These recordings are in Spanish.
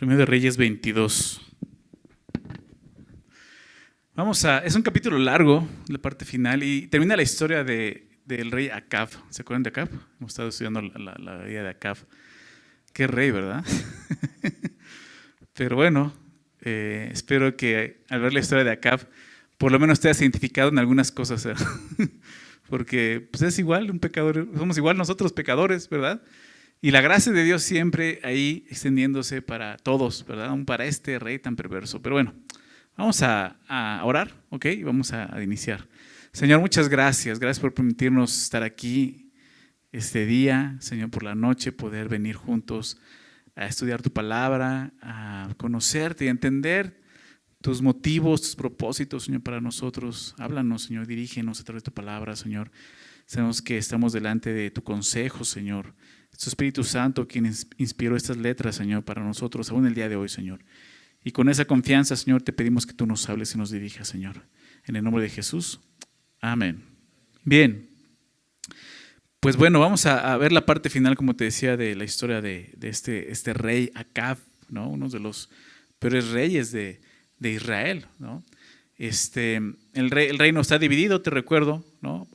Primero de Reyes 22. Vamos a, es un capítulo largo, la parte final, y termina la historia de, del rey Acab. ¿Se acuerdan de Acab? Hemos estado estudiando la, la, vida de Acab. Qué rey, ¿verdad? Pero bueno, eh, espero que al ver la historia de Acab, por lo menos te hayas identificado en algunas cosas. ¿eh? Porque pues es igual, un pecador, somos igual nosotros pecadores, ¿verdad? Y la gracia de Dios siempre ahí extendiéndose para todos, ¿verdad? Aún para este rey tan perverso. Pero bueno, vamos a, orar, ¿ok? Y vamos a, a, iniciar. Señor, muchas gracias. Gracias por permitirnos estar aquí este día, Señor, por la noche, poder venir juntos a estudiar tu palabra, a conocerte y a entender tus motivos, tus propósitos, Señor, para nosotros. Háblanos, Señor, dirígenos a través de tu palabra, Señor. Sabemos que estamos delante de tu consejo, Señor. Es Espíritu Santo quien inspiró estas letras, Señor, para nosotros, aún el día de hoy, Señor. Y con esa confianza, Señor, te pedimos que tú nos hables y nos dirijas, Señor. En el nombre de Jesús. Amén. Bien. Pues bueno, vamos a, ver la parte final, como te decía, de la historia de, este, este, rey Acab, ¿no? uno de los peores reyes de, de Israel. ¿no? Este, el, el, reino está dividido, te recuerdo, ¿no?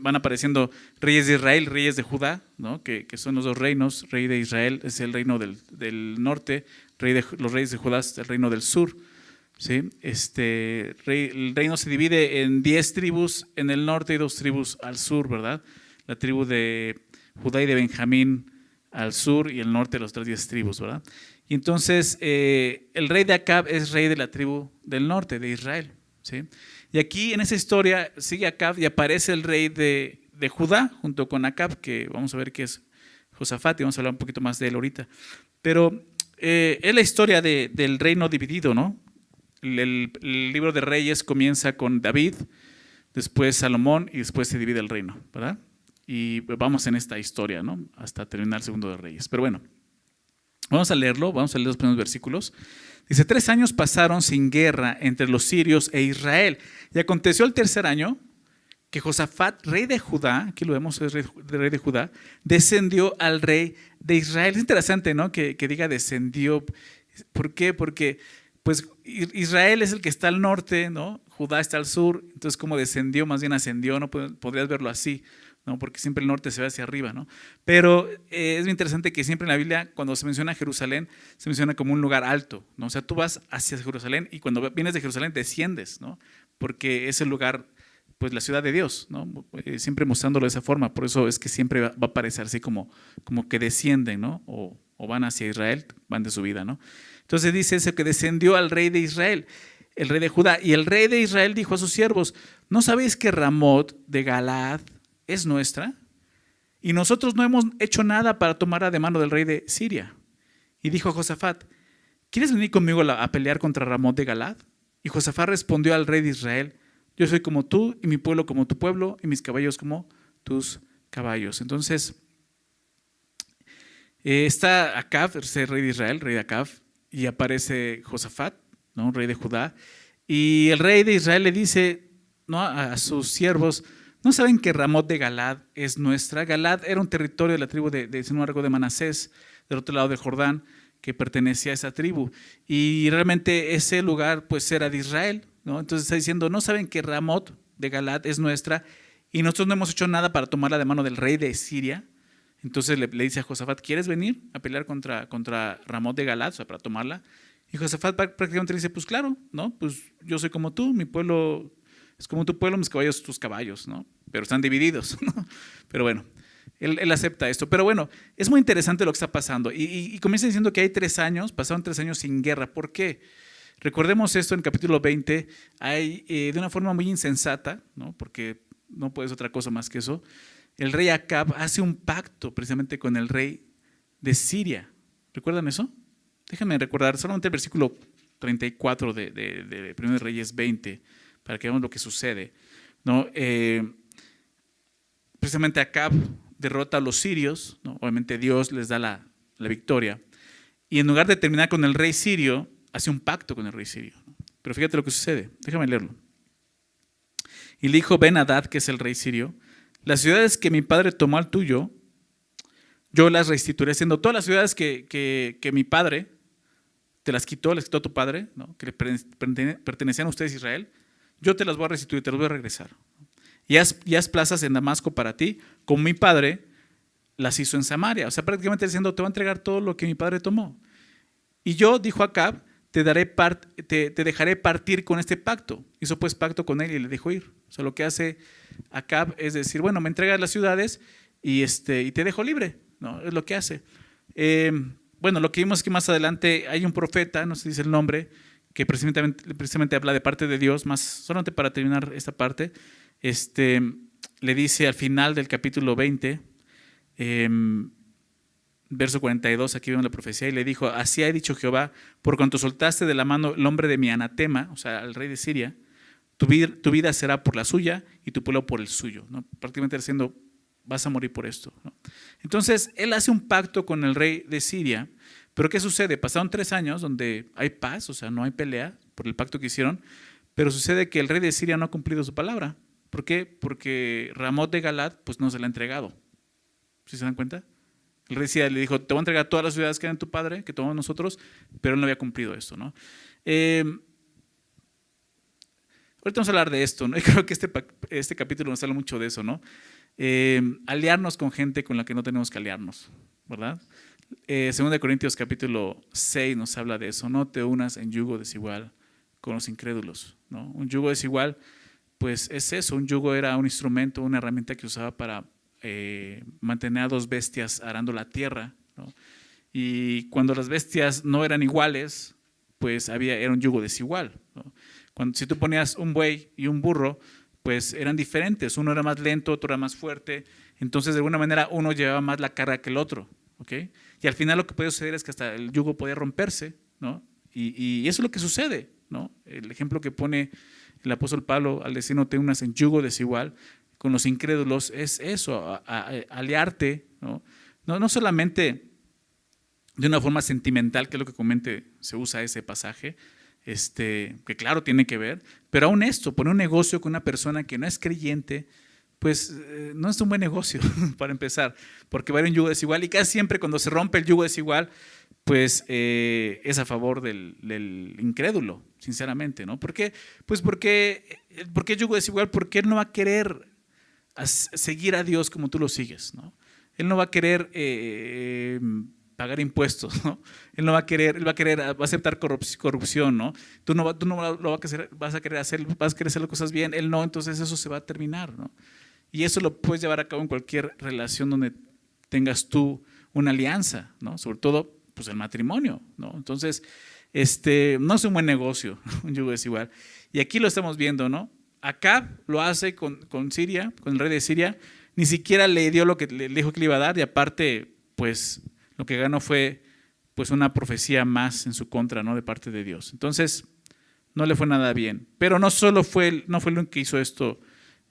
Van apareciendo reyes de Israel, reyes de Judá, ¿no? que, son los dos reinos. Rey de Israel es el reino del, norte, rey de, los reyes de Judá es el reino del sur. ¿sí? Este, el reino se divide en diez tribus en el norte y dos tribus al sur, ¿verdad? La tribu de Judá y de Benjamín al sur y el norte los otras diez tribus, ¿verdad? Y entonces eh, el rey de Acab es rey de la tribu del norte, de Israel. Y aquí en esa historia sigue Acab y aparece el rey de, Judá junto con Acab, que vamos a ver que es Josafat y vamos a hablar un poquito más de él ahorita. Pero eh, es la historia del reino dividido, ¿no? El, libro de Reyes comienza con David, después Salomón y después se divide el reino, ¿verdad? Y vamos en esta historia, ¿no? Hasta terminar el segundo de Reyes. Pero bueno, vamos a leerlo, vamos a leer los primeros versículos. Dice, tres años pasaron sin guerra entre los sirios e Israel. Y aconteció el tercer año que Josafat, rey de Judá, aquí lo vemos, es rey, de Judá, descendió al rey de Israel. Es interesante, ¿no? Que, diga descendió. ¿Por qué? Porque pues Israel es el que está al norte, ¿no? Judá está al sur, entonces como descendió, más bien ascendió, ¿no? Podrías verlo así. ¿No? porque siempre el norte se ve hacia arriba. ¿no? Pero eh, es muy interesante que siempre en la Biblia, cuando se menciona Jerusalén, se menciona como un lugar alto. ¿no? O sea, tú vas hacia Jerusalén y cuando vienes de Jerusalén desciendes, ¿no? porque es el lugar, pues la ciudad de Dios, ¿no? Eh, siempre mostrándolo de esa forma. Por eso es que siempre va, a parecer así como, como que descienden, ¿no? o, o van hacia Israel, van de su vida. ¿no? Entonces dice eso que descendió al rey de Israel el rey de Judá. Y el rey de Israel dijo a sus siervos, ¿no sabéis que Ramot de Galaad es nuestra y nosotros no hemos hecho nada para tomarla de mano del rey de Siria. Y dijo Josafat, ¿quieres venir conmigo a pelear contra Ramón de Galad? Y Josafat respondió al rey de Israel, yo soy como tú y mi pueblo como tu pueblo y mis caballos como tus caballos. Entonces, eh, está Acab, el rey de Israel, rey de Acab, y aparece Josafat, ¿no? rey de Judá, y el rey de Israel le dice ¿no? a sus siervos, ¿No saben que Ramot de Galad es nuestra? Galad era un territorio de la tribu de, de, de Manasés, del otro lado del Jordán, que pertenecía a esa tribu. Y realmente ese lugar pues era de Israel. ¿no? Entonces está diciendo, ¿no saben que Ramot de Galad es nuestra? Y nosotros no hemos hecho nada para tomarla de mano del rey de Siria. Entonces le, dice a Josafat, ¿quieres venir a pelear contra, contra Ramot de Galad, o sea, para tomarla? Y Josafat prácticamente dice, pues claro, ¿no? Pues yo soy como tú, mi pueblo es como tu pueblo, mis caballos, tus caballos, ¿no? Pero están divididos, ¿no? Pero bueno, él, acepta esto. Pero bueno, es muy interesante lo que está pasando. Y, comienza diciendo que hay tres años, pasaron tres años sin guerra. ¿Por qué? Recordemos esto en capítulo 20, hay, eh, de una forma muy insensata, ¿no? porque no puede ser otra cosa más que eso, el rey Acab hace un pacto precisamente con el rey de Siria. ¿Recuerdan eso? Déjenme recordar solamente el versículo 34 de, de, de 1 Reyes 20 para que veamos lo que sucede. ¿no? Eh, precisamente Acab derrota a los sirios, obviamente Dios les da la, victoria, y en lugar de terminar con el rey sirio, hace un pacto con el rey sirio. Pero fíjate lo que sucede, déjame leerlo. Y le dijo Ben Hadad, que es el rey sirio, las ciudades que mi padre tomó al tuyo, yo las restituiré, siendo todas las ciudades que, que mi padre te las quitó, las quitó a tu padre, ¿no? que le pertenecían a ustedes Israel, yo te las voy a restituir, te las voy a regresar. Y haz, y haz plazas en Damasco para ti, como mi padre las hizo en Samaria. O sea, prácticamente diciendo, te voy a entregar todo lo que mi padre tomó. Y yo, dijo Acab, te, daré te, te, dejaré partir con este pacto. Hizo pues pacto con él y le dejó ir. O sea, lo que hace Acab es decir, bueno, me entregas las ciudades y, este, y te dejo libre. ¿no? Es lo que hace. Eh, bueno, lo que vimos es que más adelante hay un profeta, no se dice el nombre, que precisamente, precisamente habla de parte de Dios, más solamente para terminar esta parte, este, le dice al final del capítulo 20, em, verso 42, aquí vemos la profecía, y le dijo, así ha dicho Jehová, por cuanto soltaste de la mano el hombre de mi anatema, o sea, al rey de Siria, tu vida, tu vida será por la suya y tu pueblo por el suyo. ¿no? Prácticamente diciendo, vas a morir por esto. Entonces, él hace un pacto con el rey de Siria, pero ¿qué sucede? Pasaron tres años donde hay paz, o sea, no hay pelea por el pacto que hicieron, pero sucede que el rey de Siria no ha cumplido su palabra. ¿Por qué? Porque Ramot de Galad pues no se la ha entregado. ¿Sí se dan cuenta? El rey le dijo, te voy a entregar todas las ciudades que eran tu padre, que tomamos nosotros, pero él no había cumplido esto. ¿no? Eh, ahorita vamos a hablar de esto, ¿no? Creo que este, este capítulo nos habla mucho de eso, ¿no? Eh, aliarnos con gente con la que no tenemos que aliarnos, ¿verdad? Eh, Segundo de Corintios capítulo 6 nos habla de eso, no te unas en yugo desigual con los incrédulos, ¿no? Un yugo desigual, pues es eso, un yugo era un instrumento, una herramienta que usaba para eh, mantener a dos bestias arando la tierra. Y cuando las bestias no eran iguales, pues había, era un yugo desigual. Cuando, si tú ponías un buey y un burro, pues eran diferentes. Uno era más lento, otro era más fuerte. Entonces, de alguna manera, uno llevaba más la carga que el otro. ¿ok? Y al final lo que puede suceder es que hasta el yugo podía romperse, ¿no? Y, eso es lo que sucede, ¿no? El ejemplo que pone el apóstol Pablo al decir no te unas en yugo desigual con los incrédulos es eso, aliarte, ¿no? ¿no? No solamente de una forma sentimental, que es lo que comente, se usa ese pasaje, este, que claro tiene que ver, pero aún esto, poner un negocio con una persona que no es creyente, pues eh, no es un buen negocio para empezar, porque va a haber un yugo desigual y casi siempre cuando se rompe el yugo desigual, pues eh, es a favor del, incrédulo, sinceramente, ¿no? ¿Por qué? Pues porque, porque el yugo desigual, porque él no va a querer seguir a Dios como tú lo sigues, ¿no? Él no va a querer eh, pagar impuestos, ¿no? Él no va a querer, él va a querer, va a aceptar corrupción, ¿no? Tú no, tú no lo vas a, querer, vas a querer hacer, vas a querer hacer las cosas bien, él no, entonces eso se va a terminar, ¿no? Y eso lo puedes llevar a cabo en cualquier relación donde tengas tú una alianza, ¿no? Sobre todo, pues el matrimonio, ¿no? Entonces, este, no es un buen negocio, un yugo desigual. Y aquí lo estamos viendo, ¿no? Acá lo hace con, con Siria, con el rey de Siria, ni siquiera le dio lo que le dijo que le iba a dar y aparte, pues lo que ganó fue pues una profecía más en su contra, ¿no? De parte de Dios. Entonces, no le fue nada bien. Pero no solo fue, no fue el que hizo esto,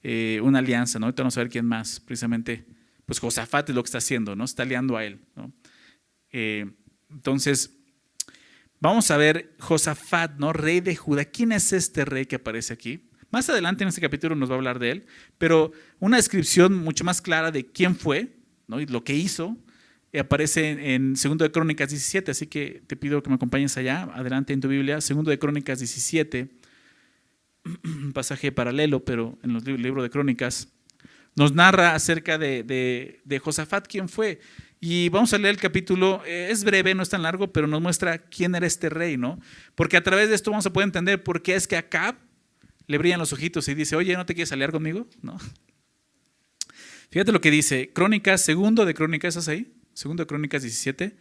eh, una alianza, ¿no? Ahorita vamos a ver quién más, precisamente, pues Josafat es lo que está haciendo, ¿no? Está aliando a él, ¿no? Eh, entonces, vamos a ver Josafat, ¿no? Rey de Judá. ¿Quién es este rey que aparece aquí? Más adelante en este capítulo nos va a hablar de él, pero una descripción mucho más clara de quién fue, ¿no? Y lo que hizo, aparece en Segundo de Crónicas 17, así que te pido que me acompañes allá, adelante en tu Biblia, Segundo de Crónicas 17, un pasaje paralelo, pero en los libros de Crónicas, nos narra acerca de, Josafat, quién fue. Y vamos a leer el capítulo, eh, es breve, no es tan largo, pero nos muestra quién era este rey, ¿no? Porque a través de esto vamos a poder entender por qué es que Acab le brillan los ojitos y dice, oye, ¿no te quieres aliar conmigo? ¿No? Fíjate lo que dice, Crónicas, segundo de Crónicas, ¿estás ahí? Segundo de Crónicas 17,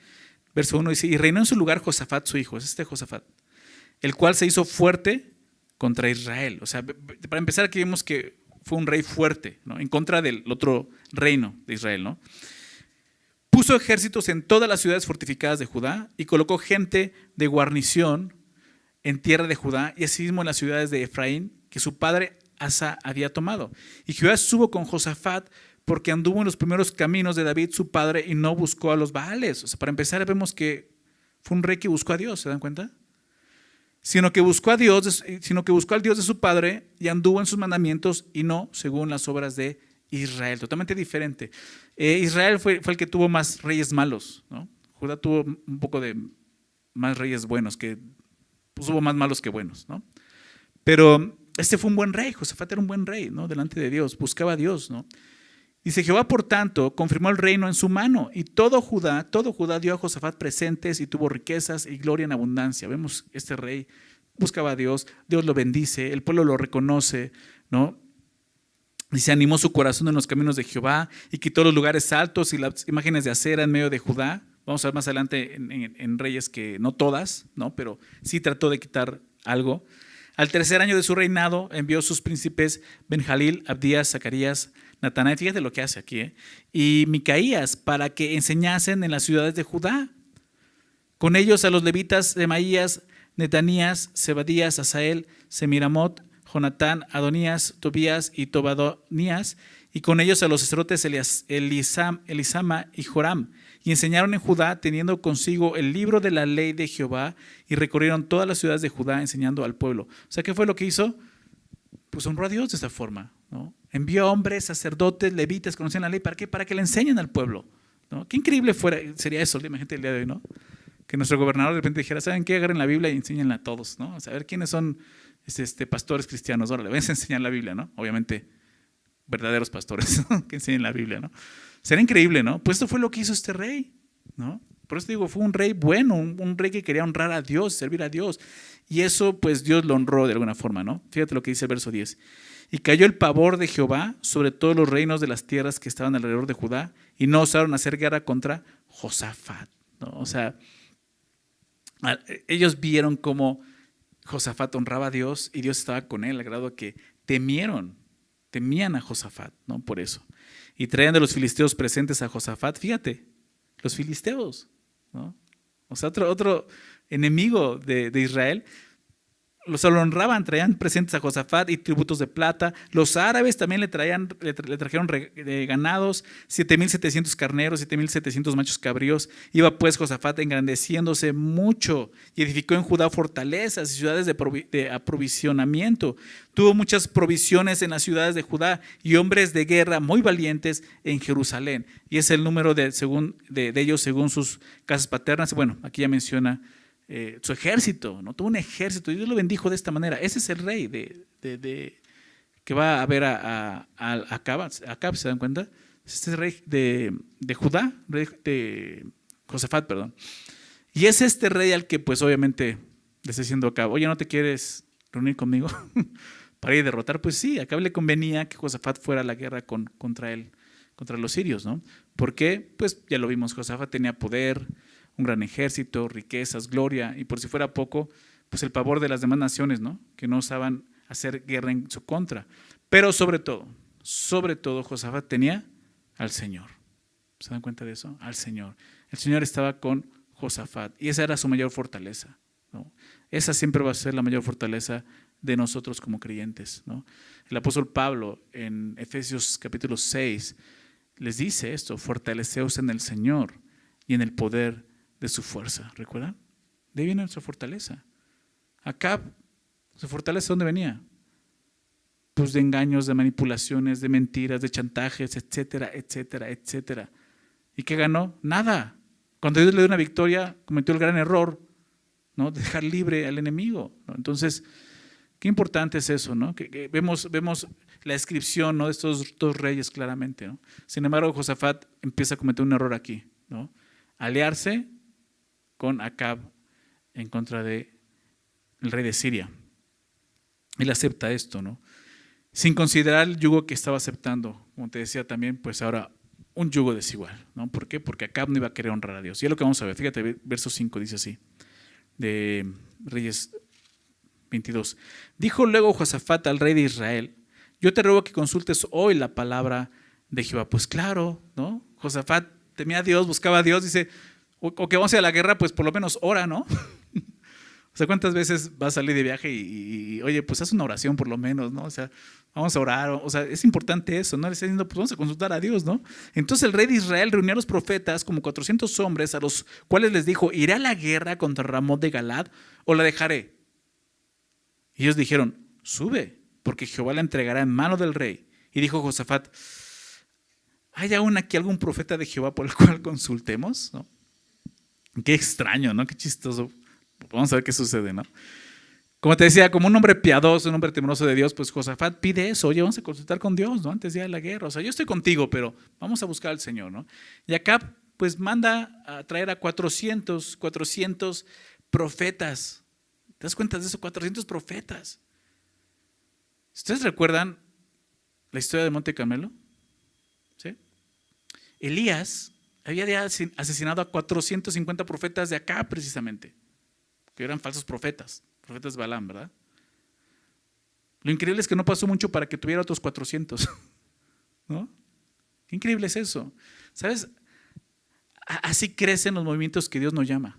verso 1 dice, y reinó en su lugar Josafat, su hijo, es este Josafat, el cual se hizo fuerte contra Israel. O sea, para empezar aquí vemos que fue un rey fuerte, ¿no? En contra del otro reino de Israel, ¿no? Puso ejércitos en todas las ciudades fortificadas de Judá y colocó gente de guarnición en tierra de Judá y asimismo en las ciudades de Efraín que su padre Asa había tomado. Y Jehová subo con Josafat porque anduvo en los primeros caminos de David, su padre, y no buscó a los Baales. O sea, para empezar, vemos que fue un rey que buscó a Dios, ¿se dan cuenta? Sino que buscó a Dios, sino que buscó al Dios de su padre y anduvo en sus mandamientos y no según las obras de Israel. Totalmente diferente. Eh, Israel fue, el que tuvo más reyes malos, ¿no? Judá tuvo un poco de más reyes buenos, que pues, hubo más malos que buenos, ¿no? Pero este fue un buen rey, Josafat era un buen rey, ¿no? Delante de Dios, buscaba a Dios, ¿no? Dice Jehová, por tanto, confirmó el reino en su mano y todo Judá, todo Judá dio a Josafat presentes y tuvo riquezas y gloria en abundancia. Vemos este rey buscaba a Dios, Dios lo bendice, el pueblo lo reconoce, ¿no? Y se animó su corazón en los caminos de Jehová y quitó los lugares altos y las imágenes de acera en medio de Judá. Vamos a ver más adelante en, Reyes que no todas, ¿no? pero sí trató de quitar algo. Al tercer año de su reinado envió sus príncipes Benjalil, Abdías, Zacarías, Natanael, fíjate lo que hace aquí, ¿eh? y Micaías para que enseñasen en las ciudades de Judá. Con ellos a los levitas de Maías, Netanías, Zebadías, Asael, Semiramot, Jonatán, Adonías, Tobías y Tobadonías, y con ellos a los sacerdotes Elisama y Joram, y enseñaron en Judá, teniendo consigo el libro de la ley de Jehová, y recorrieron todas las ciudades de Judá enseñando al pueblo. O sea, ¿qué fue lo que hizo? Pues honró a Dios de esta forma. ¿no? Envió hombres, sacerdotes, levitas, conocían la ley. ¿Para qué? Para que le enseñen al pueblo. ¿no? Qué increíble fuera, sería eso, imagínate el día de hoy, ¿no? Que nuestro gobernador de repente dijera, ¿saben qué? Agarren la Biblia y enséñenla a todos, ¿no? A saber quiénes son este, pastores cristianos. Ahora, le voy a enseñar la Biblia, ¿no? Obviamente, verdaderos pastores que enseñen la Biblia, ¿no? Será increíble, ¿no? Pues esto fue lo que hizo este rey, ¿no? Por eso digo, fue un rey bueno, un, rey que quería honrar a Dios, servir a Dios. Y eso, pues Dios lo honró de alguna forma, ¿no? Fíjate lo que dice el verso 10. Y cayó el pavor de Jehová sobre todos los reinos de las tierras que estaban alrededor de Judá y no osaron hacer guerra contra Josafat, ¿no? O sea, ellos vieron cómo Josafat honraba a Dios y Dios estaba con él, al grado que temieron, temían a Josafat, ¿no? Por eso. Y traían de los filisteos presentes a Josafat, fíjate, los filisteos, ¿no? O sea, otro, otro enemigo de, de Israel los honraban, traían presentes a Josafat y tributos de plata. Los árabes también le, traían, le, trajeron ganados, 7.700 carneros, 7.700 machos cabríos. Iba pues Josafat engrandeciéndose mucho y edificó en Judá fortalezas y ciudades de, aprovisionamiento. Tuvo muchas provisiones en las ciudades de Judá y hombres de guerra muy valientes en Jerusalén. Y es el número de, según, de ellos según sus casas paternas. Bueno, aquí ya menciona eh, su ejército, ¿no? Tuvo un ejército y Dios lo bendijo de esta manera. Ese es el rey de, que va a ver a, a, a Acab, ¿se dan cuenta? Este es el rey de, Judá, rey de Josafat, perdón. Y es este rey al que pues obviamente le está diciendo Acab, oye, ¿no te quieres reunir conmigo para ir a derrotar? Pues sí, Acab le convenía que Josafat fuera a la guerra con, contra él, contra los sirios, ¿no? ¿Por qué? Pues ya lo vimos, Josafat tenía poder, un gran ejército, riquezas, gloria, y por si fuera poco, pues el pavor de las demás naciones, ¿no? Que no osaban hacer guerra en su contra. Pero sobre todo, sobre todo, Josafat tenía al Señor. ¿Se dan cuenta de eso? Al Señor. El Señor estaba con Josafat y esa era su mayor fortaleza. ¿no? Esa siempre va a ser la mayor fortaleza de nosotros como creyentes. ¿no? El apóstol Pablo en Efesios capítulo 6 les dice esto, fortaleceos en el Señor y en el poder de su fuerza. ¿Recuerdan? De ahí viene nuestra fortaleza. Acá, su fortaleza, ¿dónde venía? Pues de engaños, de manipulaciones, de mentiras, de chantajes, etcétera, etcétera, etcétera. ¿Y qué ganó? Nada. Cuando Dios le dio una victoria, cometió el gran error, ¿no? De dejar libre al enemigo. Entonces, qué importante es eso, ¿no? Que, vemos, vemos la descripción ¿no? de estos dos reyes claramente, ¿no? Sin embargo, Josafat empieza a cometer un error aquí, ¿no? Aliarse con Acab en contra del rey de Siria. Él acepta esto, ¿no? Sin considerar el yugo que estaba aceptando, como te decía también, pues ahora un yugo desigual, ¿no? ¿Por qué? Porque Acab no iba a querer honrar a Dios. Y es lo que vamos a ver, fíjate, verso 5 dice así, de Reyes 22. Dijo luego Josafat al rey de Israel, yo te ruego que consultes hoy la palabra de Jehová. Pues claro, ¿no? Josafat temía a Dios, buscaba a Dios, dice, o, que vamos a, a la guerra, pues por lo menos ora, ¿no? o sea, ¿cuántas veces vas a salir de viaje y, oye, pues haz una oración por lo menos, ¿no? O sea, vamos a orar, o sea, es importante eso, ¿no? Le está diciendo, pues vamos a consultar a Dios, ¿no? Entonces el rey de Israel reunió a los profetas, como 400 hombres, a los cuales les dijo, ¿iré a la guerra contra Ramón de Galad o la dejaré? Y ellos dijeron, sube, porque Jehová la entregará en mano del rey. Y dijo Josafat, ¿hay aún aquí algún profeta de Jehová por el cual consultemos? ¿No? Qué extraño, ¿no? Qué chistoso. vamos a ver qué sucede, ¿no? Como te decía, como un hombre piadoso, un hombre temeroso de Dios, pues Josafat pide eso, oye, vamos a consultar con Dios, ¿no? Antes de la guerra. O sea, yo estoy contigo, pero vamos a buscar al Señor, ¿no? Y acá, pues manda a traer a 400, 400 profetas. ¿Te das cuenta de eso? 400 profetas. ¿Ustedes recuerdan la historia de Monte Carmelo? ¿Sí? Elías había asesinado a 450 profetas de acá precisamente, que eran falsos profetas profetas Balaam, ¿verdad? Lo increíble es que no pasó mucho para que tuviera otros 400. ¿No? Qué increíble es eso. ¿Sabes? Así crecen los movimientos que Dios nos llama.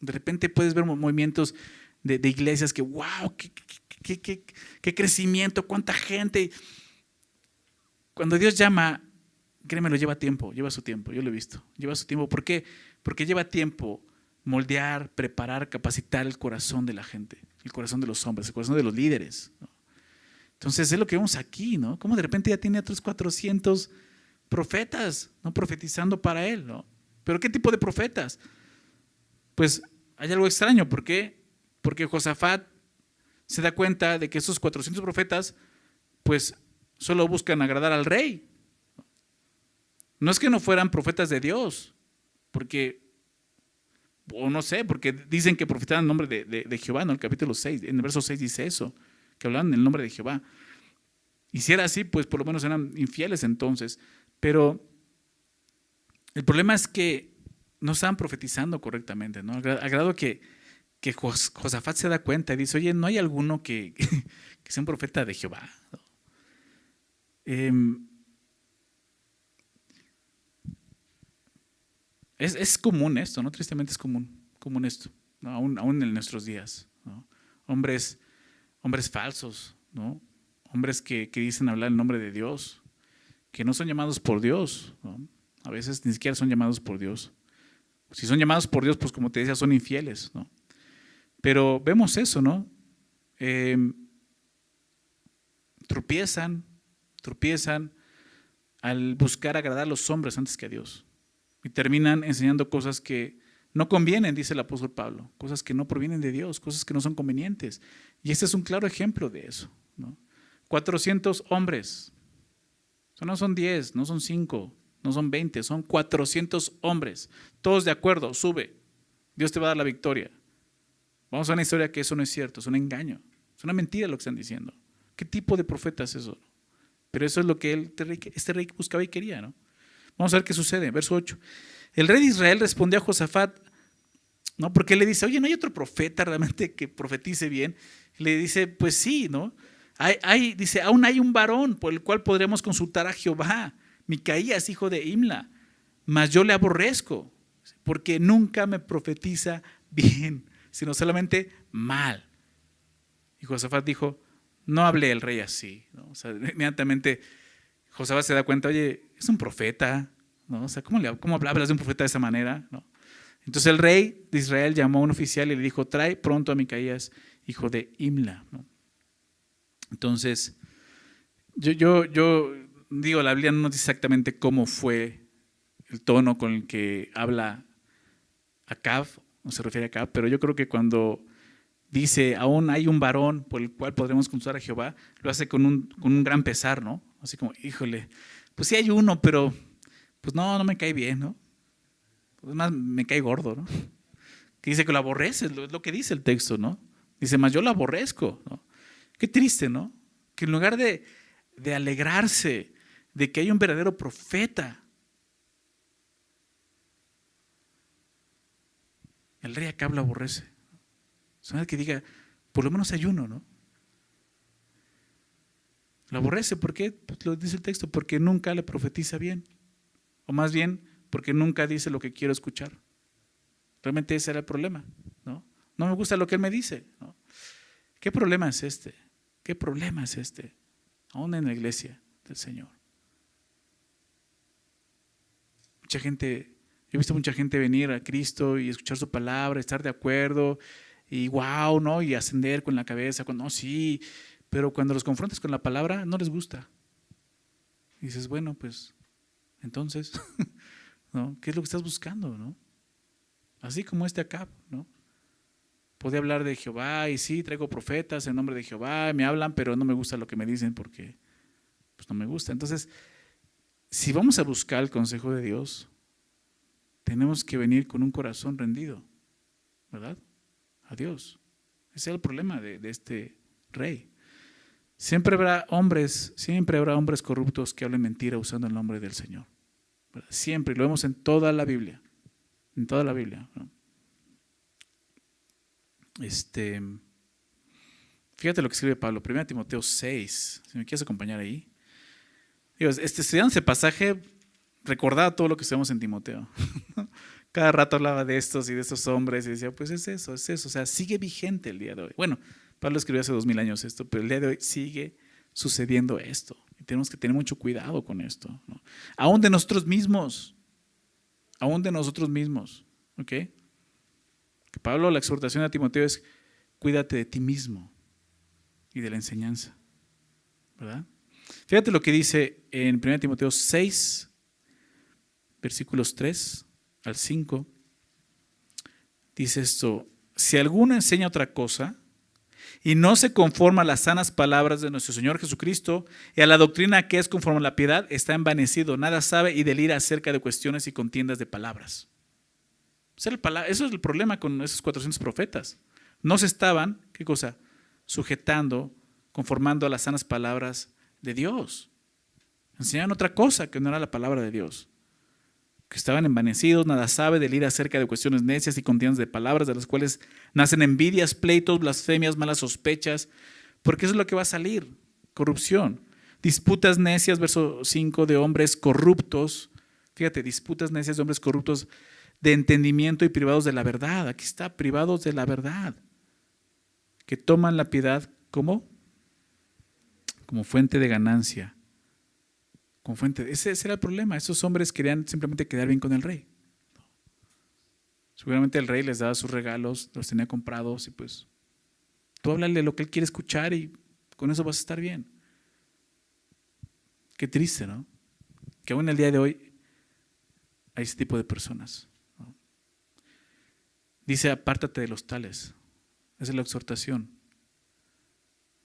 De repente puedes ver movimientos de, iglesias que, wow, qué, crecimiento, cuánta gente. Cuando Dios llama, créeme, lo lleva tiempo, lleva su tiempo, yo lo he visto, lleva su tiempo. ¿Por qué? Porque lleva tiempo moldear, preparar, capacitar el corazón de la gente, el corazón de los hombres, el corazón de los líderes. Entonces es lo que vemos aquí, ¿no? Como de repente ya tiene otros 400 profetas, ¿no? Profetizando para él, ¿no? Pero ¿qué tipo de profetas? Pues hay algo extraño, ¿por qué? Porque Josafat se da cuenta de que esos 400 profetas, pues solo buscan agradar al rey. No es que no fueran profetas de Dios, porque o no sé, porque dicen que profetaban en nombre de, Jehová, ¿no? El capítulo 6, en el verso 6 dice eso, que hablaban en el nombre de Jehová. Y si era así, pues por lo menos eran infieles entonces. Pero el problema es que no estaban profetizando correctamente, ¿no? Al grado que, que Josafat se da cuenta y dice, oye, ¿no hay alguno que, que sea un profeta de Jehová? Em, Es, común esto, ¿no? Tristemente es común, común esto, aún, en nuestros días. Hombres, hombres falsos, ¿no? Hombres que, dicen hablar el nombre de Dios, que no son llamados por Dios, A veces ni siquiera son llamados por Dios. Si son llamados por Dios, pues como te decía, son infieles, ¿no? Pero vemos eso, ¿no? Em, tropiezan, tropiezan al buscar agradar a los hombres antes que a Dios y terminan enseñando cosas que no convienen, dice el apóstol Pablo, cosas que no provienen de Dios, cosas que no son convenientes. Y este es un claro ejemplo de eso. 400 hombres, no son 10, no son 5, no son 20, son 400 hombres, todos de acuerdo, sube, Dios te va a dar la victoria. Vamos a una historia que eso no es cierto, es un engaño, es una mentira lo que están diciendo. ¿Qué tipo de profeta es eso? Pero eso es lo que él, este rey buscaba y quería, ¿no? Vamos a ver qué sucede. Verso 8. El rey de Israel respondió a Josafat, ¿no? Porque le dice, oye, ¿no hay otro profeta realmente que profetice bien? Le dice, pues sí, ¿no? Hay, dice, aún hay un varón por el cual podremos consultar a Jehová, Micaías, hijo de Imla, mas yo le aborrezco, porque nunca me profetiza bien, sino solamente mal. Y Josafat dijo, no hable el rey así. ¿no? O sea, inmediatamente Josafat se da cuenta, oye, es un profeta, ¿no? O sea, ¿cómo, le, ¿cómo hablas de un profeta de esa manera? ¿no? Entonces el rey de Israel llamó a un oficial y le dijo, trae pronto a Micaías, hijo de Imla. ¿no? Entonces, yo, yo, yo digo, la Biblia no dice exactamente cómo fue el tono con el que habla Acab, no se refiere a Acab, pero yo creo que cuando dice, aún hay un varón por el cual podremos consultar a Jehová, lo hace con un, con un gran pesar, ¿no? Así como, híjole, pues sí hay uno, pero pues no, no me cae bien, ¿no? Pues más me cae gordo, ¿no? Que dice que lo aborrece, es lo que dice el texto, ¿no? Dice, más yo lo aborrezco, ¿no? Qué triste, ¿no? Que en lugar de, de alegrarse de que hay un verdadero profeta, el rey acá lo aborrece. Es que diga, por lo menos hay uno, ¿no? Lo aborrece, ¿por qué? Pues lo dice el texto, porque nunca le profetiza bien. O más bien, porque nunca dice lo que quiero escuchar. Realmente ese era el problema, ¿no? No me gusta lo que él me dice. ¿Qué problema es este? ¿Qué problema es este? Aún en la iglesia del Señor. Mucha gente, yo he visto mucha gente venir a Cristo y escuchar su palabra, estar de acuerdo y wow, ¿no? Y ascender con la cabeza, cuando, no, sí, pero cuando los confrontas con la palabra, no les gusta. Y dices, bueno, pues, entonces, ¿no? ¿qué es lo que estás buscando? Así como este acá, ¿no? Podía hablar de Jehová y sí, traigo profetas en nombre de Jehová, me hablan, pero no me gusta lo que me dicen porque pues, no me gusta. Entonces, si vamos a buscar el consejo de Dios, tenemos que venir con un corazón rendido, ¿verdad? A Dios. Ese es el problema de, este rey. Siempre habrá hombres, siempre habrá hombres corruptos que hablen mentira usando el nombre del Señor. Siempre, lo vemos en toda la Biblia. En toda la Biblia. Este, fíjate lo que escribe Pablo, 1 Timoteo 6, si me quieres acompañar ahí. este, estudiando ese pasaje, recordaba todo lo que estudiamos en Timoteo. Cada rato hablaba de estos y de estos hombres y decía, pues es eso, es eso. O sea, sigue vigente el día de hoy. Bueno, Pablo escribió hace dos mil años esto, pero el día de hoy sigue sucediendo esto. Y tenemos que tener mucho cuidado con esto. Aún de nosotros mismos. Aún de nosotros mismos. ¿Ok? Pablo, la exhortación a Timoteo es, cuídate de ti mismo y de la enseñanza. ¿Verdad? Fíjate lo que dice en 1 Timoteo 6, versículos 3 al 5. Dice esto, si alguno enseña otra cosa y no se conforma a las sanas palabras de nuestro Señor Jesucristo y a la doctrina que es conforme a la piedad, está envanecido, nada sabe y delira acerca de cuestiones y contiendas de palabras. Eso es el problema con esos 400 profetas. No se estaban, ¿qué cosa? Sujetando, conformando a las sanas palabras de Dios. Enseñaban otra cosa que no era la palabra de Dios. Que estaban envanecidos, nada sabe, delira acerca de cuestiones necias y contiendas de palabras, de las cuales nacen envidias, pleitos, blasfemias, malas sospechas, porque eso es lo que va a salir, corrupción. Disputas necias, verso 5, de hombres corruptos. Fíjate, disputas necias de hombres corruptos de entendimiento y privados de la verdad. Aquí está, privados de la verdad. Que toman la piedad como como fuente de ganancia. Ese era el problema. Esos hombres querían simplemente quedar bien con el rey. Seguramente el rey les daba sus regalos, los tenía comprados y pues tú háblale lo que él quiere escuchar y con eso vas a estar bien. Qué triste, ¿no? Que aún el día de hoy hay ese tipo de personas. Dice, apártate de los tales. Esa es la exhortación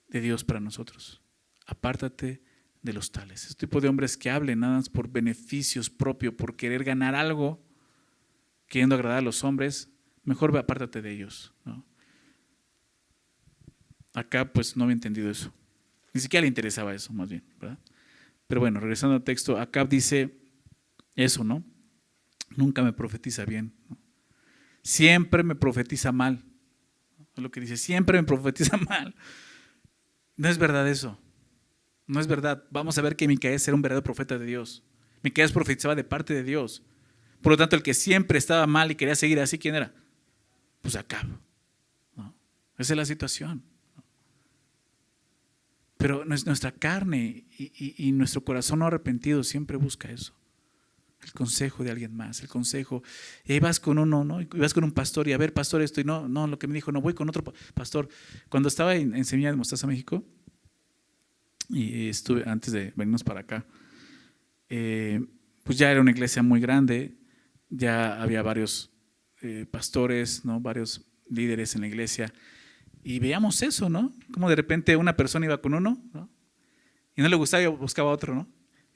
de Dios para nosotros. Apártate de los tales. Ese tipo de hombres que hablen nada más por beneficios propios, por querer ganar algo, queriendo agradar a los hombres, mejor apártate de ellos. Acá pues no había entendido eso. Ni siquiera le interesaba eso, más bien. Pero bueno, regresando al texto, acá dice eso, ¿no? Nunca me profetiza bien. siempre me profetiza mal. Es lo que dice, siempre me profetiza mal. No es verdad eso. No es verdad. Vamos a ver que Micaías era un verdadero profeta de Dios. Micaías profetizaba de parte de Dios. Por lo tanto, el que siempre estaba mal y quería seguir así, ¿quién era? Pues Acab. Esa es la situación. Pero nuestra carne y nuestro corazón no arrepentido siempre busca eso el consejo de alguien más, el consejo. Y ahí vas con uno, ¿no? Y vas con un pastor y a ver, pastor, esto, y no, no, lo que me dijo, no, voy con otro pastor. Cuando estaba en, en Semilla de Mostaza, México, y estuve antes de venirnos para acá, eh, pues ya era una iglesia muy grande, ya había varios eh, pastores, ¿no? Varios líderes en la iglesia, y veíamos eso, ¿no? Como de repente una persona iba con uno, ¿no? Y no le gustaba y buscaba otro, ¿no?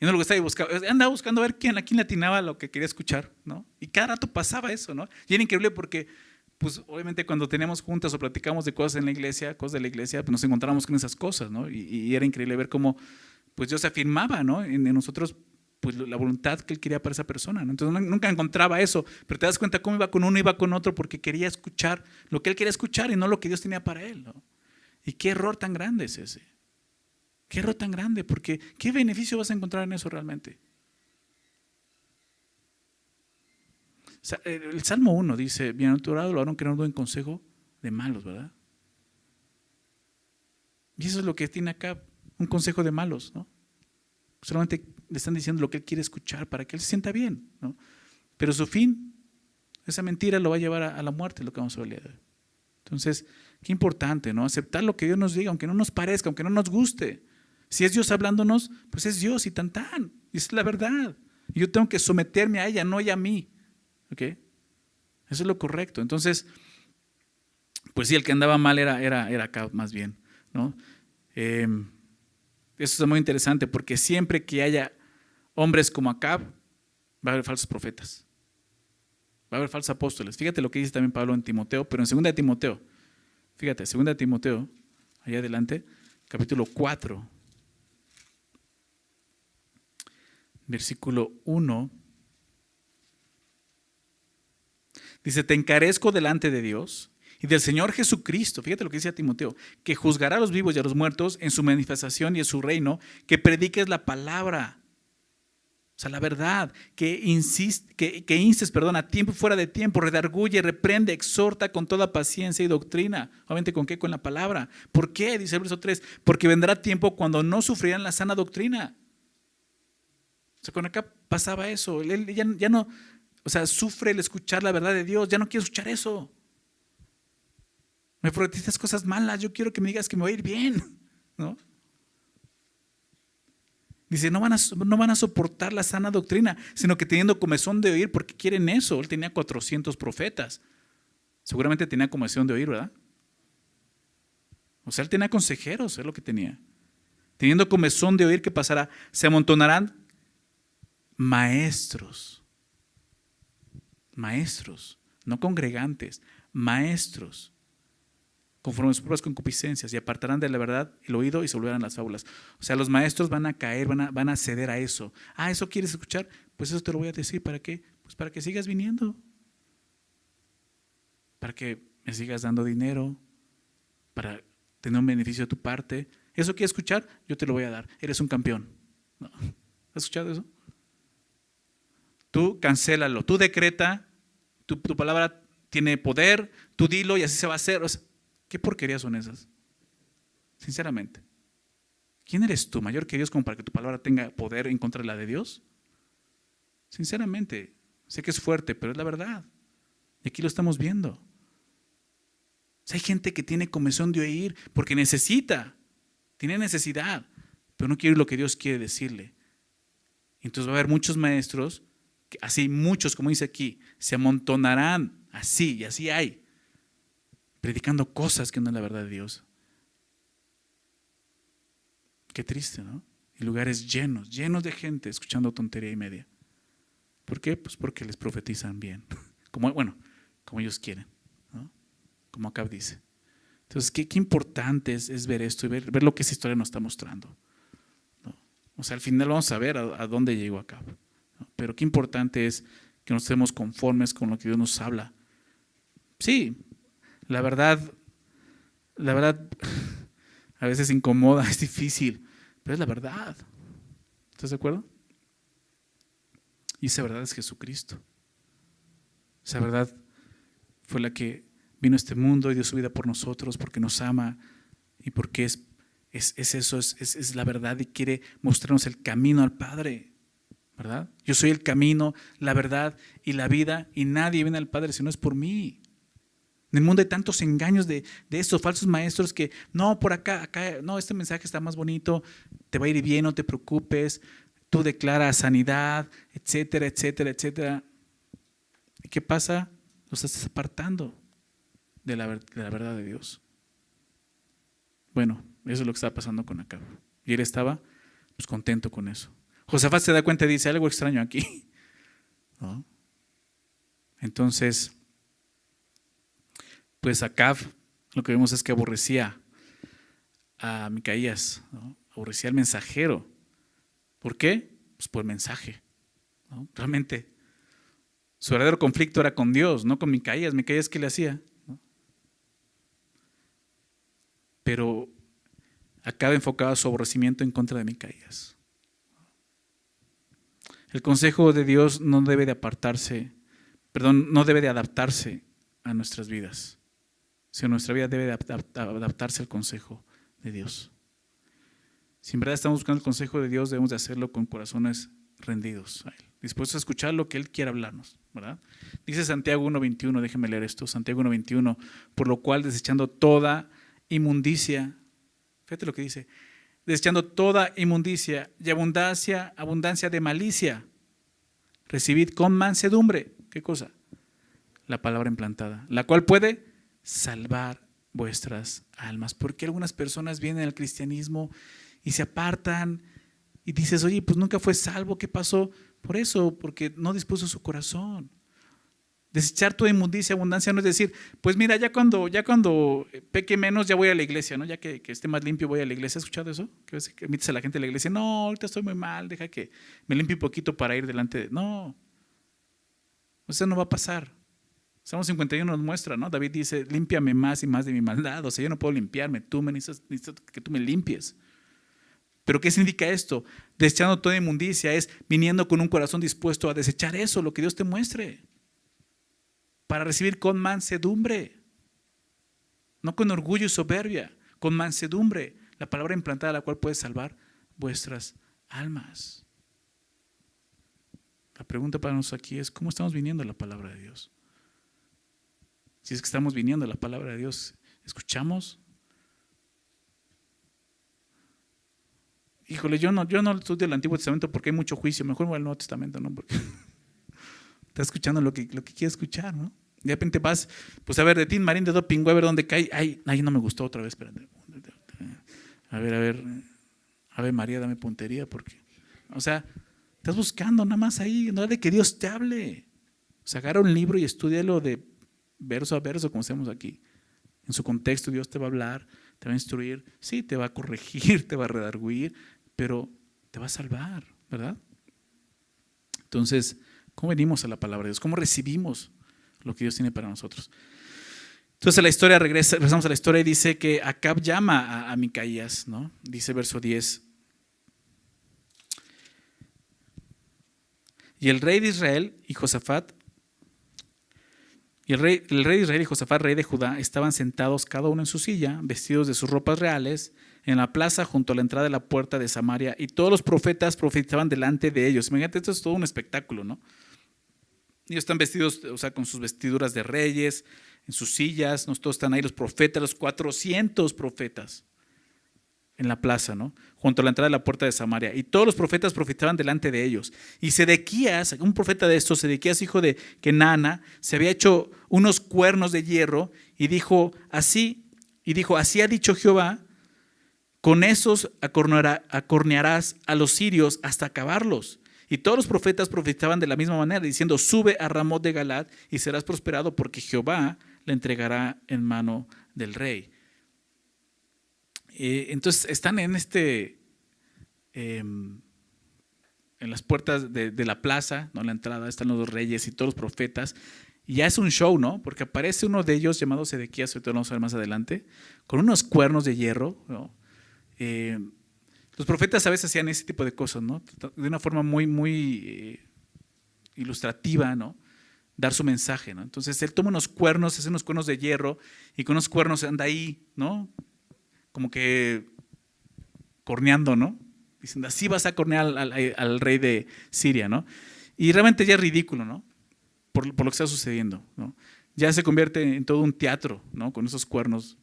Y no lo que buscando, andaba buscando a ver quién, a quién latinaba lo que quería escuchar, ¿no? Y cada rato pasaba eso, ¿no? Y era increíble porque, pues obviamente cuando teníamos juntas o platicamos de cosas en la iglesia, cosas de la iglesia, pues nos encontramos con esas cosas, ¿no? Y, era increíble ver cómo, pues Dios afirmaba, ¿no? En, nosotros, pues la voluntad que Él quería para esa persona, ¿no? Entonces nunca encontraba eso, pero te das cuenta cómo iba con uno, iba con otro, porque quería escuchar lo que Él quería escuchar y no lo que Dios tenía para Él, ¿no? Y qué error tan grande es ese. Qué error tan grande, porque ¿qué beneficio vas a encontrar en eso realmente? El Salmo 1 dice, bienaventurado lo harán que no en consejo de malos, ¿verdad? Y eso es lo que tiene acá, un consejo de malos, ¿no? Solamente le están diciendo lo que él quiere escuchar para que él se sienta bien, ¿no? Pero su fin, esa mentira lo va a llevar a, la muerte, lo que vamos a ver. Entonces, qué importante, ¿no? Aceptar lo que Dios nos diga, aunque no nos parezca, aunque no nos guste. Si es Dios hablándonos, pues es Dios y tan tan. Es la verdad. Yo tengo que someterme a ella, no ella a mí. ¿Ok? Eso es lo correcto. Entonces, pues sí, el que andaba mal era, era, era Acab más bien. ¿no? Em, eso es muy interesante porque siempre que haya hombres como Acab, va a haber falsos profetas. Va a haber falsos apóstoles. Fíjate lo que dice también Pablo en Timoteo, pero en 2 de Timoteo. Fíjate, 2 de Timoteo, allá adelante, capítulo 4, versículo 1. Dice, te encarezco delante de Dios y del Señor Jesucristo, fíjate lo que dice Timoteo, que juzgará a los vivos y a los muertos en su manifestación y en su reino, que prediques la palabra. O sea, la verdad, que, insiste, que, que instes, perdón, a tiempo fuera de tiempo, redarguye, reprende, exhorta con toda paciencia y doctrina. Obviamente, ¿con qué? Con la palabra. ¿Por qué? Dice el verso 3, porque vendrá tiempo cuando no sufrirán la sana doctrina. O sea, con acá pasaba eso. Él ya, ya no, o sea, sufre el escuchar la verdad de Dios, ya no quiere escuchar eso. Me prometiste cosas malas, yo quiero que me digas que me va a ir bien, ¿no? Dice, no van, a, no van a soportar la sana doctrina, sino que teniendo comezón de oír, porque quieren eso. Él tenía 400 profetas. Seguramente tenía comezón de oír, ¿verdad? O sea, él tenía consejeros, es lo que tenía. Teniendo comezón de oír, ¿qué pasará? Se amontonarán maestros. Maestros, no congregantes, maestros conforme a sus propias concupiscencias y apartarán de la verdad el oído y se volverán las fábulas. O sea, los maestros van a caer, van a, van a ceder a eso. Ah, ¿eso quieres escuchar? Pues eso te lo voy a decir. ¿Para qué? Pues para que sigas viniendo. Para que me sigas dando dinero. Para tener un beneficio de tu parte. ¿Eso quieres escuchar? Yo te lo voy a dar. Eres un campeón. ¿Has escuchado eso? Tú cancélalo. Tú decreta. Tu, palabra tiene poder. Tú dilo y así se va a hacer. ¿Qué porquerías son esas? Sinceramente. ¿Quién eres tú, mayor que Dios, como para que tu palabra tenga poder en contra de la de Dios? Sinceramente, sé que es fuerte, pero es la verdad. Y aquí lo estamos viendo. hay gente que tiene comezón de oír porque necesita, tiene necesidad, pero no quiere lo que Dios quiere decirle. Entonces va a haber muchos maestros, así muchos, como dice aquí, se amontonarán así, y así hay, predicando cosas que no es la verdad de Dios. Qué triste, ¿no? Y lugares llenos, llenos de gente escuchando tontería y media. ¿Por qué? Pues porque les profetizan bien. Como, bueno, como ellos quieren, ¿no? Como acá dice. Entonces, qué, importante es, ver esto y ver, ver, lo que esa historia nos está mostrando. O sea, al final vamos a ver a, dónde llegó a cabo. Pero qué importante es que nos estemos conformes con lo que Dios nos habla. Sí, la verdad, la verdad, a veces incomoda, es difícil, pero es la verdad. ¿Estás de acuerdo? Y esa verdad es Jesucristo. Esa verdad fue la que vino a este mundo y dio su vida por nosotros porque nos ama y porque es, es, eso, es, es, la verdad y quiere mostrarnos el camino al Padre. ¿Verdad? Yo soy el camino, la verdad y la vida y nadie viene al Padre si no es por mí. En el mundo hay tantos engaños de, estos falsos maestros que, no, por acá, acá, no, este mensaje está más bonito, te va a ir bien, no te preocupes, tú declaras sanidad, etcétera, etcétera, etcétera. ¿Y qué pasa? Los estás apartando de la, verdad de Dios. Bueno, eso es lo que estaba pasando con Acab. Y él estaba pues, contento con eso. Josafat se da cuenta y dice, algo extraño aquí. Entonces, pues Acab lo que vemos es que aborrecía a Micaías, aborrecía al mensajero. ¿Por qué? Pues por el mensaje. Realmente, su verdadero conflicto era con Dios, no con Micaías. Micaías, ¿qué le hacía? Pero Acab enfocaba su aborrecimiento en contra de Micaías. El consejo de Dios no debe de apartarse, perdón, no debe de adaptarse a nuestras vidas. Si nuestra vida debe adaptarse al consejo de Dios. Si en verdad estamos buscando el consejo de Dios, debemos de hacerlo con corazones rendidos a Él, dispuestos a escuchar lo que Él quiera hablarnos. ¿verdad? Dice Santiago 1.21, déjenme leer esto, Santiago 1.21, por lo cual desechando toda inmundicia, fíjate lo que dice, desechando toda inmundicia y abundancia, abundancia de malicia, recibid con mansedumbre, ¿qué cosa? La palabra implantada, la cual puede salvar vuestras almas. Porque algunas personas vienen al cristianismo y se apartan y dices, oye, pues nunca fue salvo, ¿qué pasó? Por eso, porque no dispuso su corazón. Desechar toda inmundicia, abundancia, no es decir, pues mira, ya cuando, ya cuando peque menos, ya voy a la iglesia, ¿no? Ya que, esté más limpio, voy a la iglesia. ¿Has escuchado eso? Que que invites a la gente a la iglesia. No, ahorita estoy muy mal, deja que me limpie un poquito para ir delante de. No. Eso no va a pasar. Salmo 51 nos muestra, ¿no? David dice, límpiame más y más de mi maldad. O sea, yo no puedo limpiarme, tú me necesitas, que tú me limpies. Pero ¿qué significa esto? Desechando toda inmundicia es viniendo con un corazón dispuesto a desechar eso, lo que Dios te muestre para recibir con mansedumbre, no con orgullo y soberbia, con mansedumbre, la palabra implantada la cual puede salvar vuestras almas. La pregunta para nosotros aquí es, ¿cómo estamos viniendo a la palabra de Dios? Si es que estamos viniendo a la palabra de Dios, ¿escuchamos? Híjole, yo no, yo no estudio el Antiguo Testamento porque hay mucho juicio, mejor voy al Nuevo Testamento, ¿no? Porque está escuchando lo que, lo que quiere escuchar, ¿no? De repente vas, pues a ver, de Tim Marín de Doping, a ver dónde cae. Ay, ay, no me gustó otra vez, espérate. A ver, a ver, a ver, María, dame puntería, porque, o sea, estás buscando nada más ahí, no de que Dios te hable. O un libro y estudialo de verso a verso, como hacemos aquí. En su contexto, Dios te va a hablar, te va a instruir, sí, te va a corregir, te va a redarguir, pero te va a salvar, ¿verdad? Entonces, ¿Cómo venimos a la palabra de Dios? ¿Cómo recibimos lo que Dios tiene para nosotros? Entonces la historia regresa, regresamos a la historia y dice que Acab llama a, Micaías, ¿no? Dice verso 10. Y el rey de Israel y Josafat, y el rey, el rey de Israel y Josafat, rey de Judá, estaban sentados cada uno en su silla, vestidos de sus ropas reales, en la plaza junto a la entrada de la puerta de Samaria, y todos los profetas profetizaban delante de ellos. Imagínate, esto es todo un espectáculo, ¿no? Ellos están vestidos, o sea, con sus vestiduras de reyes, en sus sillas, ¿no? todos están ahí los profetas, los 400 profetas en la plaza, ¿no? Junto a la entrada de la puerta de Samaria. Y todos los profetas profetaban delante de ellos. Y Sedequías, un profeta de estos, Sedequías, hijo de Kenana, se había hecho unos cuernos de hierro y dijo así, y dijo, así ha dicho Jehová, con esos acornearás a los sirios hasta acabarlos. Y todos los profetas profetizaban de la misma manera, diciendo, sube a Ramot de Galad y serás prosperado porque Jehová le entregará en mano del rey. Eh, entonces están en este, em, en las puertas de, la plaza, ¿no? la entrada, están los dos reyes y todos los profetas. Y ya es un show, ¿no? Porque aparece uno de ellos llamado Sedequías, ahorita lo vamos a ver más adelante, con unos cuernos de hierro, ¿no? Eh, los profetas a veces hacían ese tipo de cosas, ¿no? De una forma muy, muy eh, ilustrativa, ¿no? Dar su mensaje, ¿no? Entonces él toma unos cuernos, hace unos cuernos de hierro y con unos cuernos anda ahí, ¿no? Como que corneando, ¿no? Diciendo, así vas a cornear al, rey de Siria, ¿no? Y realmente ya es ridículo, ¿no? Por, lo que está sucediendo, ¿no? Ya se convierte en todo un teatro, ¿no? Con esos cuernos,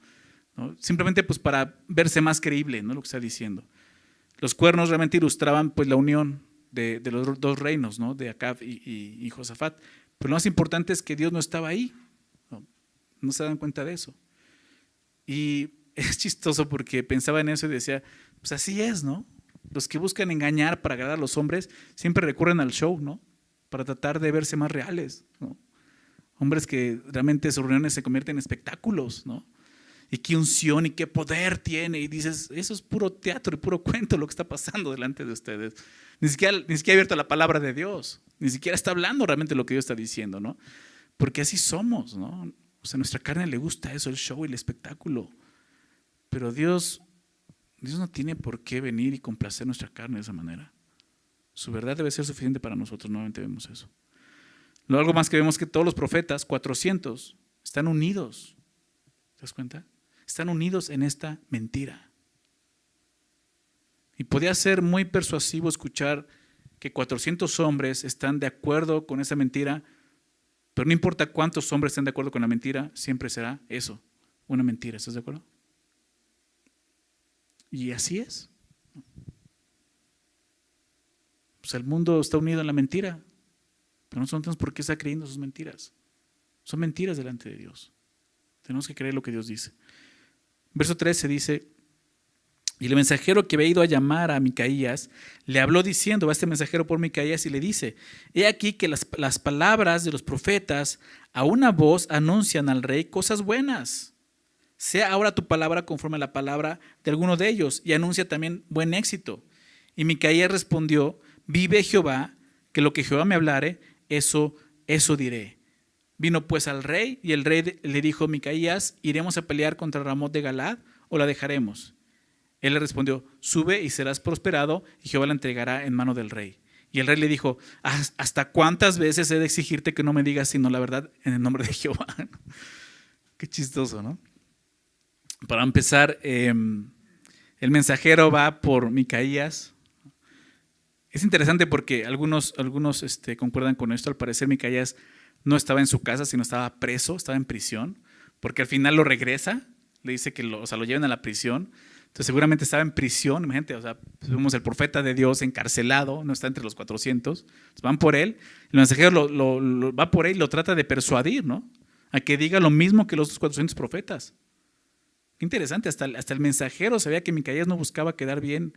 ¿no? Simplemente pues para verse más creíble, ¿no? Lo que está diciendo. Los cuernos realmente ilustraban pues la unión de, los dos reinos, ¿no? de Acab y, Josafat. Pero lo más importante es que Dios no estaba ahí. No, se dan cuenta de eso. Y es chistoso porque pensaba en eso y decía, pues así es, ¿no? Los que buscan engañar para agradar a los hombres siempre recurren al show, ¿no? Para tratar de verse más reales. Hombres que realmente sus reuniones se convierten en espectáculos, ¿no? Y qué unción y qué poder tiene. Y dices, eso es puro teatro y puro cuento lo que está pasando delante de ustedes. Ni siquiera, ni siquiera ha abierto la palabra de Dios, ni siquiera está hablando realmente lo que Dios está diciendo, ¿no? Porque así somos, ¿no? O sea, a nuestra carne le gusta eso, el show y el espectáculo. Pero Dios, Dios no tiene por qué venir y complacer nuestra carne de esa manera. Su verdad debe ser suficiente para nosotros, nuevamente vemos eso. Luego, algo más que vemos que todos los profetas, 400, están unidos. ¿Te das cuenta? Están unidos en esta mentira. Y podía ser muy persuasivo escuchar que 400 hombres están de acuerdo con esa mentira, pero no importa cuántos hombres estén de acuerdo con la mentira, siempre será eso, una mentira. ¿Estás de acuerdo? Y así es. Pues el mundo está unido en la mentira, pero no tenemos por qué estar creyendo sus mentiras. Son mentiras delante de Dios. Tenemos que creer lo que Dios dice. Verso 13 dice, y el mensajero que había ido a llamar a Micaías le habló diciendo, va este mensajero por Micaías y le dice, he aquí que las, las, palabras de los profetas a una voz anuncian al rey cosas buenas. Sea ahora tu palabra conforme a la palabra de alguno de ellos y anuncia también buen éxito. Y Micaías respondió, vive Jehová, que lo que Jehová me hablare, eso, eso diré. Vino pues al rey y el rey le dijo, Micaías, ¿iremos a pelear contra Ramón de Galad o la dejaremos? Él le respondió, sube y serás prosperado y Jehová la entregará en mano del rey. Y el rey le dijo, ¿hasta cuántas veces he de exigirte que no me digas sino la verdad en el nombre de Jehová? Qué chistoso, ¿no? Para empezar, em, el mensajero va por Micaías. Es interesante porque algunos, algunos este, concuerdan con esto. Al parecer, Micaías no estaba en su casa, sino estaba preso, estaba en prisión, porque al final lo regresa, le dice que lo, o sea, lo llevan a la prisión. Entonces seguramente estaba en prisión, imagínate, o sea, vemos el profeta de Dios encarcelado, no está entre los 400, van por él, el mensajero lo, va por él y lo trata de persuadir, ¿no? A que diga lo mismo que los otros 400 profetas. Qué interesante, hasta, hasta el mensajero sabía que Micaías no buscaba quedar bien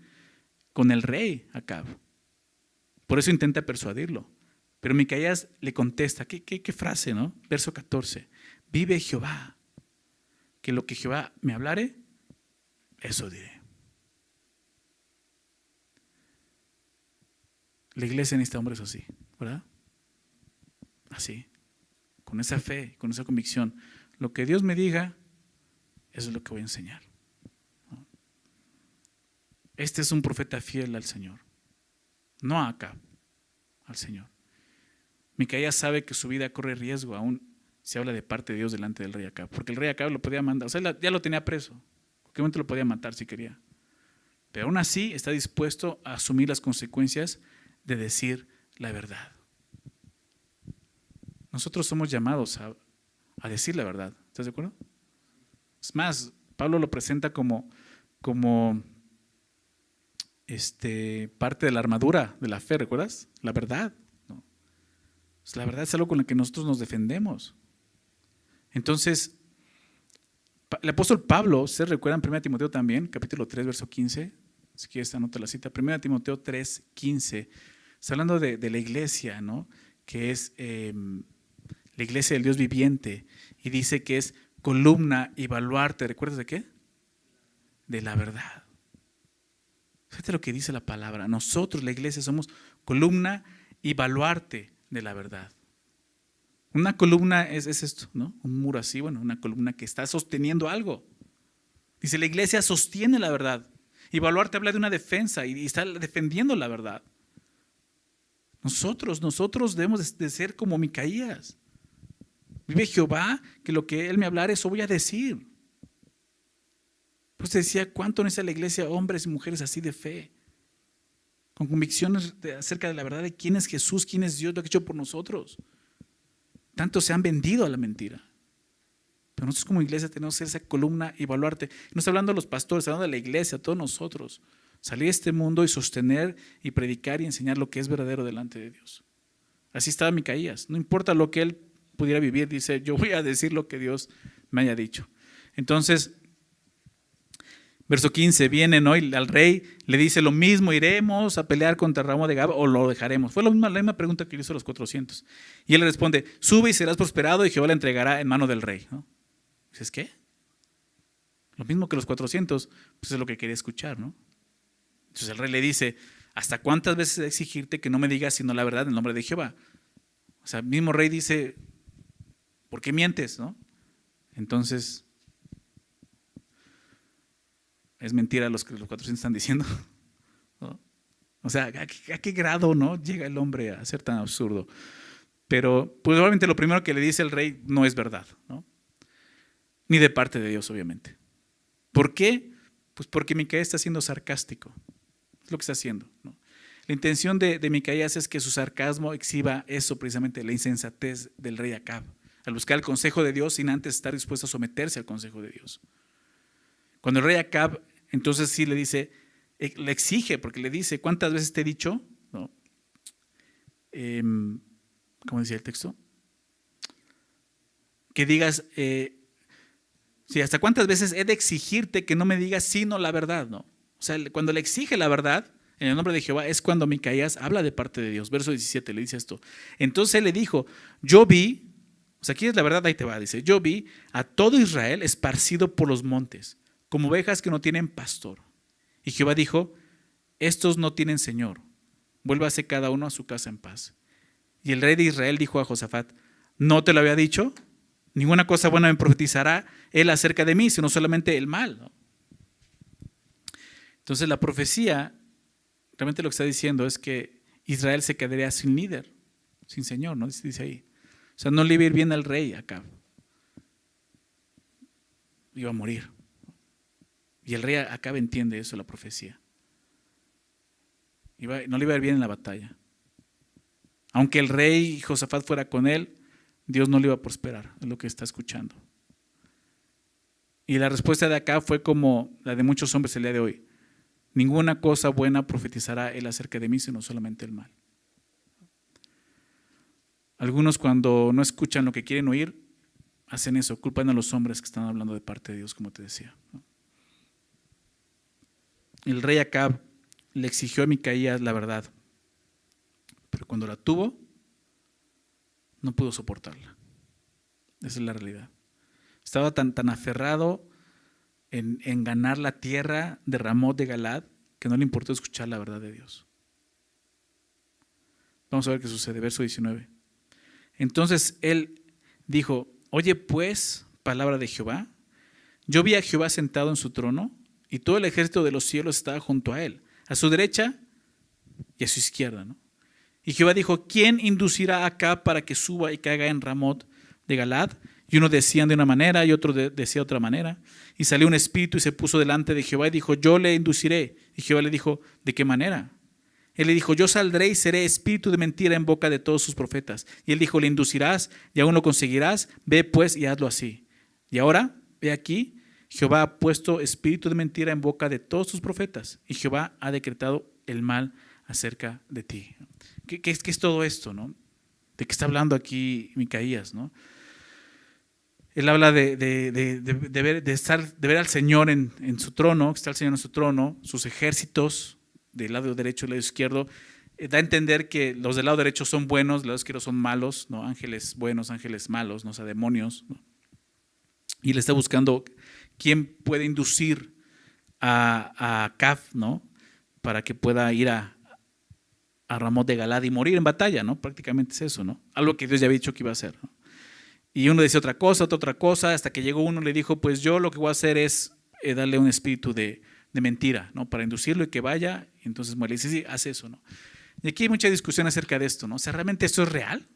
con el rey Acab. Por eso intenta persuadirlo. Pero Micaías le contesta, ¿qué, frase, no? Verso 14, vive Jehová, que lo que Jehová me hablare, eso diré. La iglesia necesita hombres así, ¿verdad? Así, con esa fe, con esa convicción. Lo que Dios me diga, eso es lo que voy a enseñar. Este es un profeta fiel al Señor, no a acá, al Señor. Micaías sabe que su vida corre riesgo, aún se habla de parte de Dios delante del rey acá, porque el rey acá lo podía mandar, o sea, ya lo tenía preso, cualquier momento lo podía matar si quería. Pero aún así está dispuesto a asumir las consecuencias de decir la verdad. Nosotros somos llamados a, a decir la verdad. ¿Estás de acuerdo? Es más, Pablo lo presenta como, como este, parte de la armadura de la fe, ¿recuerdas? La verdad. Pues la verdad es algo con lo que nosotros nos defendemos. Entonces, el apóstol Pablo, ¿se recuerdan 1 Timoteo también? Capítulo 3, verso 15. Si quieres, anota la cita. 1 Timoteo 3, 15. Está hablando de, la iglesia, ¿no? Que es em, la iglesia del Dios viviente. Y dice que es columna y baluarte. ¿Recuerdas de qué? De la verdad. Fíjate lo que dice la palabra. Nosotros, la iglesia, somos columna y baluarte de la verdad. Una columna es, esto, ¿no? Un muro así, bueno, una columna que está sosteniendo algo. Dice, la iglesia sostiene la verdad. Y baluarte habla de una defensa y, está defendiendo la verdad. Nosotros, nosotros debemos de ser como Micaías. Vive Jehová, que lo que Él me hablar, eso voy a decir. Pues decía, ¿cuánto necesita la iglesia hombres y mujeres así de fe? Con convicciones acerca de la verdad de quién es Jesús, quién es Dios, lo que ha hecho por nosotros. Tanto se han vendido a la mentira. Pero nosotros como iglesia tenemos que ser esa columna y evaluarte. No está hablando de los pastores, hablando de la iglesia, todos nosotros. Salir a este mundo y sostener y predicar y enseñar lo que es verdadero delante de Dios. Así estaba Micaías. No importa lo que él pudiera vivir, dice, yo voy a decir lo que Dios me haya dicho. Entonces, verso 15, viene ¿no? y al rey le dice lo mismo, iremos a pelear contra Ramo de Gaba o lo dejaremos. Fue la misma, pregunta que hizo a los 400. Y él le responde, sube y serás prosperado y Jehová la entregará en mano del rey. ¿no? Dices, ¿qué? Lo mismo que los 400, pues es lo que quería escuchar, ¿no? Entonces el rey le dice, ¿hasta cuántas veces exigirte que no me digas sino la verdad en nombre de Jehová? O sea, el mismo rey dice, ¿por qué mientes? ¿no? Entonces, es mentira lo que los 400 están diciendo. O sea, ¿a qué, grado no llega el hombre a ser tan absurdo? Pero, pues obviamente lo primero que le dice el rey no es verdad, ¿no? Ni de parte de Dios, obviamente. ¿Por qué? Pues porque Micaías está siendo sarcástico. Es lo que está haciendo. ¿no? La intención de, de Micaías es que su sarcasmo exhiba eso precisamente, la insensatez del rey Acab al buscar el consejo de Dios sin antes estar dispuesto a someterse al consejo de Dios. Cuando el rey Acab, entonces sí le dice, eh, le exige, porque le dice, ¿cuántas veces te he dicho? ¿No? Em, ¿Cómo decía el texto? Que digas, eh, Sí, ¿hasta cuántas veces he de exigirte que no me digas sino la verdad, no? O sea, cuando le exige la verdad, en el nombre de Jehová, es cuando Micaías habla de parte de Dios. Verso 17 le dice esto. Entonces él le dijo, yo vi, o sea, aquí es la verdad, ahí te va, dice, yo vi a todo Israel esparcido por los montes, como ovejas que no tienen pastor. Y Jehová dijo, estos no tienen Señor, vuélvase cada uno a su casa en paz. Y el rey de Israel dijo a Josafat, ¿no te lo había dicho? Ninguna cosa buena me profetizará él acerca de mí, sino solamente el mal. Entonces la profecía realmente lo que está diciendo es que Israel se quedaría sin líder, sin Señor, ¿no? Dice ahí. O sea, no le iba a ir bien al rey acá. Iba a morir. Y el rey acá entiende eso, la profecía. no le iba a ir bien en la batalla. Aunque el rey Josafat fuera con él, Dios no le iba a prosperar, es lo que está escuchando. Y la respuesta de acá fue como la de muchos hombres el día de hoy. Ninguna cosa buena profetizará él acerca de mí, sino solamente el mal. Algunos cuando no escuchan lo que quieren oír, hacen eso, culpan a los hombres que están hablando de parte de Dios, como te decía. El rey Acab le exigió a Micaías la verdad, pero cuando la tuvo, no pudo soportarla. Esa es la realidad. Estaba tan, tan aferrado en, ganar la tierra de Ramón de Galad que no le importó escuchar la verdad de Dios. Vamos a ver qué sucede, verso 19. Entonces él dijo, oye pues, palabra de Jehová, yo vi a Jehová sentado en su trono y todo el ejército de los cielos estaba junto a él, a su derecha y a su izquierda. ¿no? Y Jehová dijo, ¿quién inducirá acá para que suba y caiga en Ramot de Galad? Y uno decía de una manera y otro decía de otra manera. Y salió un espíritu y se puso delante de Jehová y dijo, yo le induciré. Y Jehová le dijo, ¿de qué manera? Él le dijo, yo saldré y seré espíritu de mentira en boca de todos sus profetas. Y él dijo, le inducirás y aún lo conseguirás. Ve pues y hazlo así. Y ahora, ve aquí, Jehová ha puesto espíritu de mentira en boca de todos sus profetas. Y Jehová ha decretado el mal acerca de ti. ¿Qué, es todo esto? ¿no? ¿De qué está hablando aquí Micaías? ¿no? Él habla de, de, de, ver, de, estar, de ver al Señor en, en, su trono, que está el Señor en su trono, sus ejércitos del lado derecho y del lado izquierdo. Eh, da a entender que los del lado derecho son buenos, del lado izquierdo son malos, ¿no? ángeles buenos, ángeles malos, ¿no? o sea, demonios. Y le está buscando quién puede inducir a, a Caf, ¿no? para que pueda ir a, a Ramón de Galad y morir en batalla, ¿no? Prácticamente es eso, ¿no? Algo que Dios ya había dicho que iba a hacer. Y uno decía otra cosa, otra, otra cosa, hasta que llegó uno y le dijo, pues yo lo que voy a hacer es eh, darle un espíritu de, de, mentira, ¿no? Para inducirlo y que vaya, y entonces muere. Y dice, sí, haz eso, ¿no? Y aquí hay mucha discusión acerca de esto, ¿no? O ¿realmente esto es real?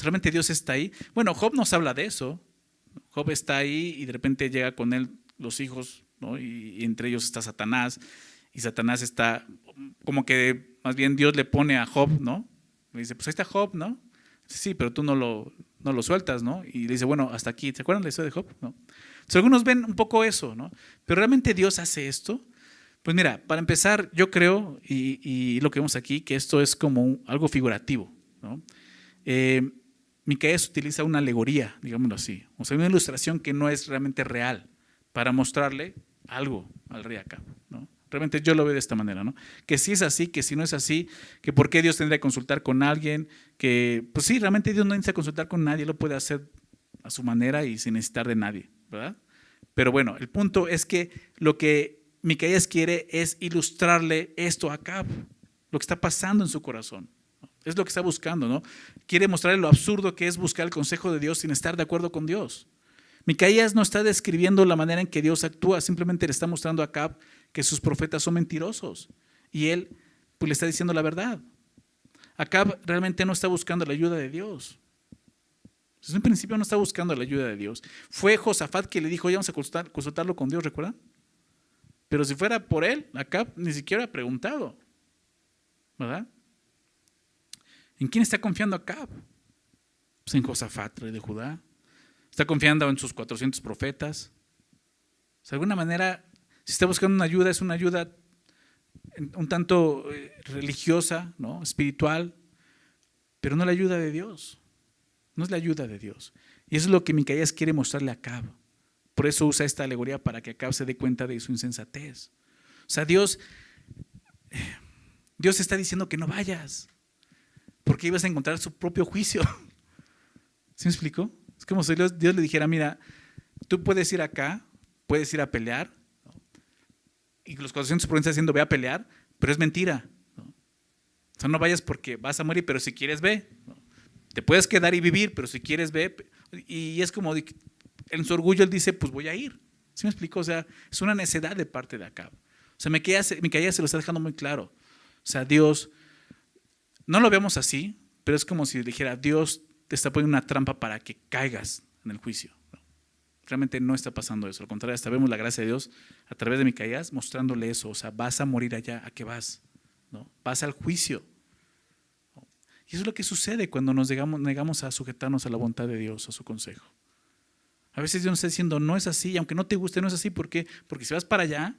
¿Realmente Dios está ahí? Bueno, Job nos habla de eso. Job está ahí y de repente llega con él los hijos, ¿no? Y, entre ellos está Satanás. Y Satanás está como que más bien Dios le pone a Job, ¿no? Le dice, pues ahí está Job, ¿no? Sí, pero tú no lo, no lo sueltas, ¿no? Y le dice, bueno, hasta aquí. ¿Se acuerdan de la historia de Job? ¿No? Entonces, algunos ven un poco eso, ¿no? Pero realmente Dios hace esto. Pues mira, para empezar, yo creo, y, lo que vemos aquí, que esto es como algo figurativo, ¿no? Eh, Micaías utiliza una alegoría, digámoslo así, o sea, una ilustración que no es realmente real, para mostrarle algo al rey acá, ¿no? Realmente yo lo veo de esta manera, ¿no? Que si es así, que si no es así, que por qué Dios tendría que consultar con alguien, que pues sí, realmente Dios no necesita consultar con nadie, lo puede hacer a su manera y sin necesitar de nadie, ¿verdad? Pero bueno, el punto es que lo que Micaías quiere es ilustrarle esto a Acab, lo que está pasando en su corazón. Es lo que está buscando, ¿no? Quiere mostrarle lo absurdo que es buscar el consejo de Dios sin estar de acuerdo con Dios. Micaías no está describiendo la manera en que Dios actúa, simplemente le está mostrando a Acab que sus profetas son mentirosos. Y él pues, le está diciendo la verdad. Acab realmente no está buscando la ayuda de Dios. Desde un principio no está buscando la ayuda de Dios. Fue Josafat que le dijo, ya vamos a consultarlo con Dios, ¿recuerdan? Pero si fuera por él, Acab ni siquiera ha preguntado. ¿Verdad? ¿En quién está confiando Acab? Pues en Josafat, rey de Judá. Está confiando en sus 400 profetas. De alguna manera si está buscando una ayuda, es una ayuda un tanto eh, religiosa, ¿no? espiritual, pero no la ayuda de Dios. No es la ayuda de Dios. Y eso es lo que Micaías quiere mostrarle a Cabo. por eso usa esta alegoría para que Acab se dé cuenta de su insensatez. O sea, Dios, Dios está diciendo que no vayas, porque ibas a encontrar su propio juicio. ¿Sí me explico? Es como si Dios, le dijera, mira, tú puedes ir acá, puedes ir a pelear, y los 400 por está diciendo, ve a pelear, pero es mentira. O sea, no vayas porque vas a morir, pero si quieres, ve. Te puedes quedar y vivir, pero si quieres, ve. Y es como, en su orgullo, él dice, pues voy a ir. ¿Sí me explico? O sea, es una necedad de parte de acá. O sea, me caía, se lo está dejando muy claro. O sea, Dios, no lo vemos así, pero es como si dijera, Dios te está poniendo una trampa para que caigas en el juicio. Realmente no está pasando eso. Al contrario, hasta vemos la gracia de Dios a través de Micaías mostrándole eso. O sea, vas a morir allá, ¿a qué vas? ¿No? Vas al juicio. Y eso es lo que sucede cuando nos negamos, negamos a sujetarnos a la voluntad de Dios, a su consejo. A veces Dios nos está diciendo, no es así, aunque no te guste, no es así. ¿Por qué? Porque si vas para allá,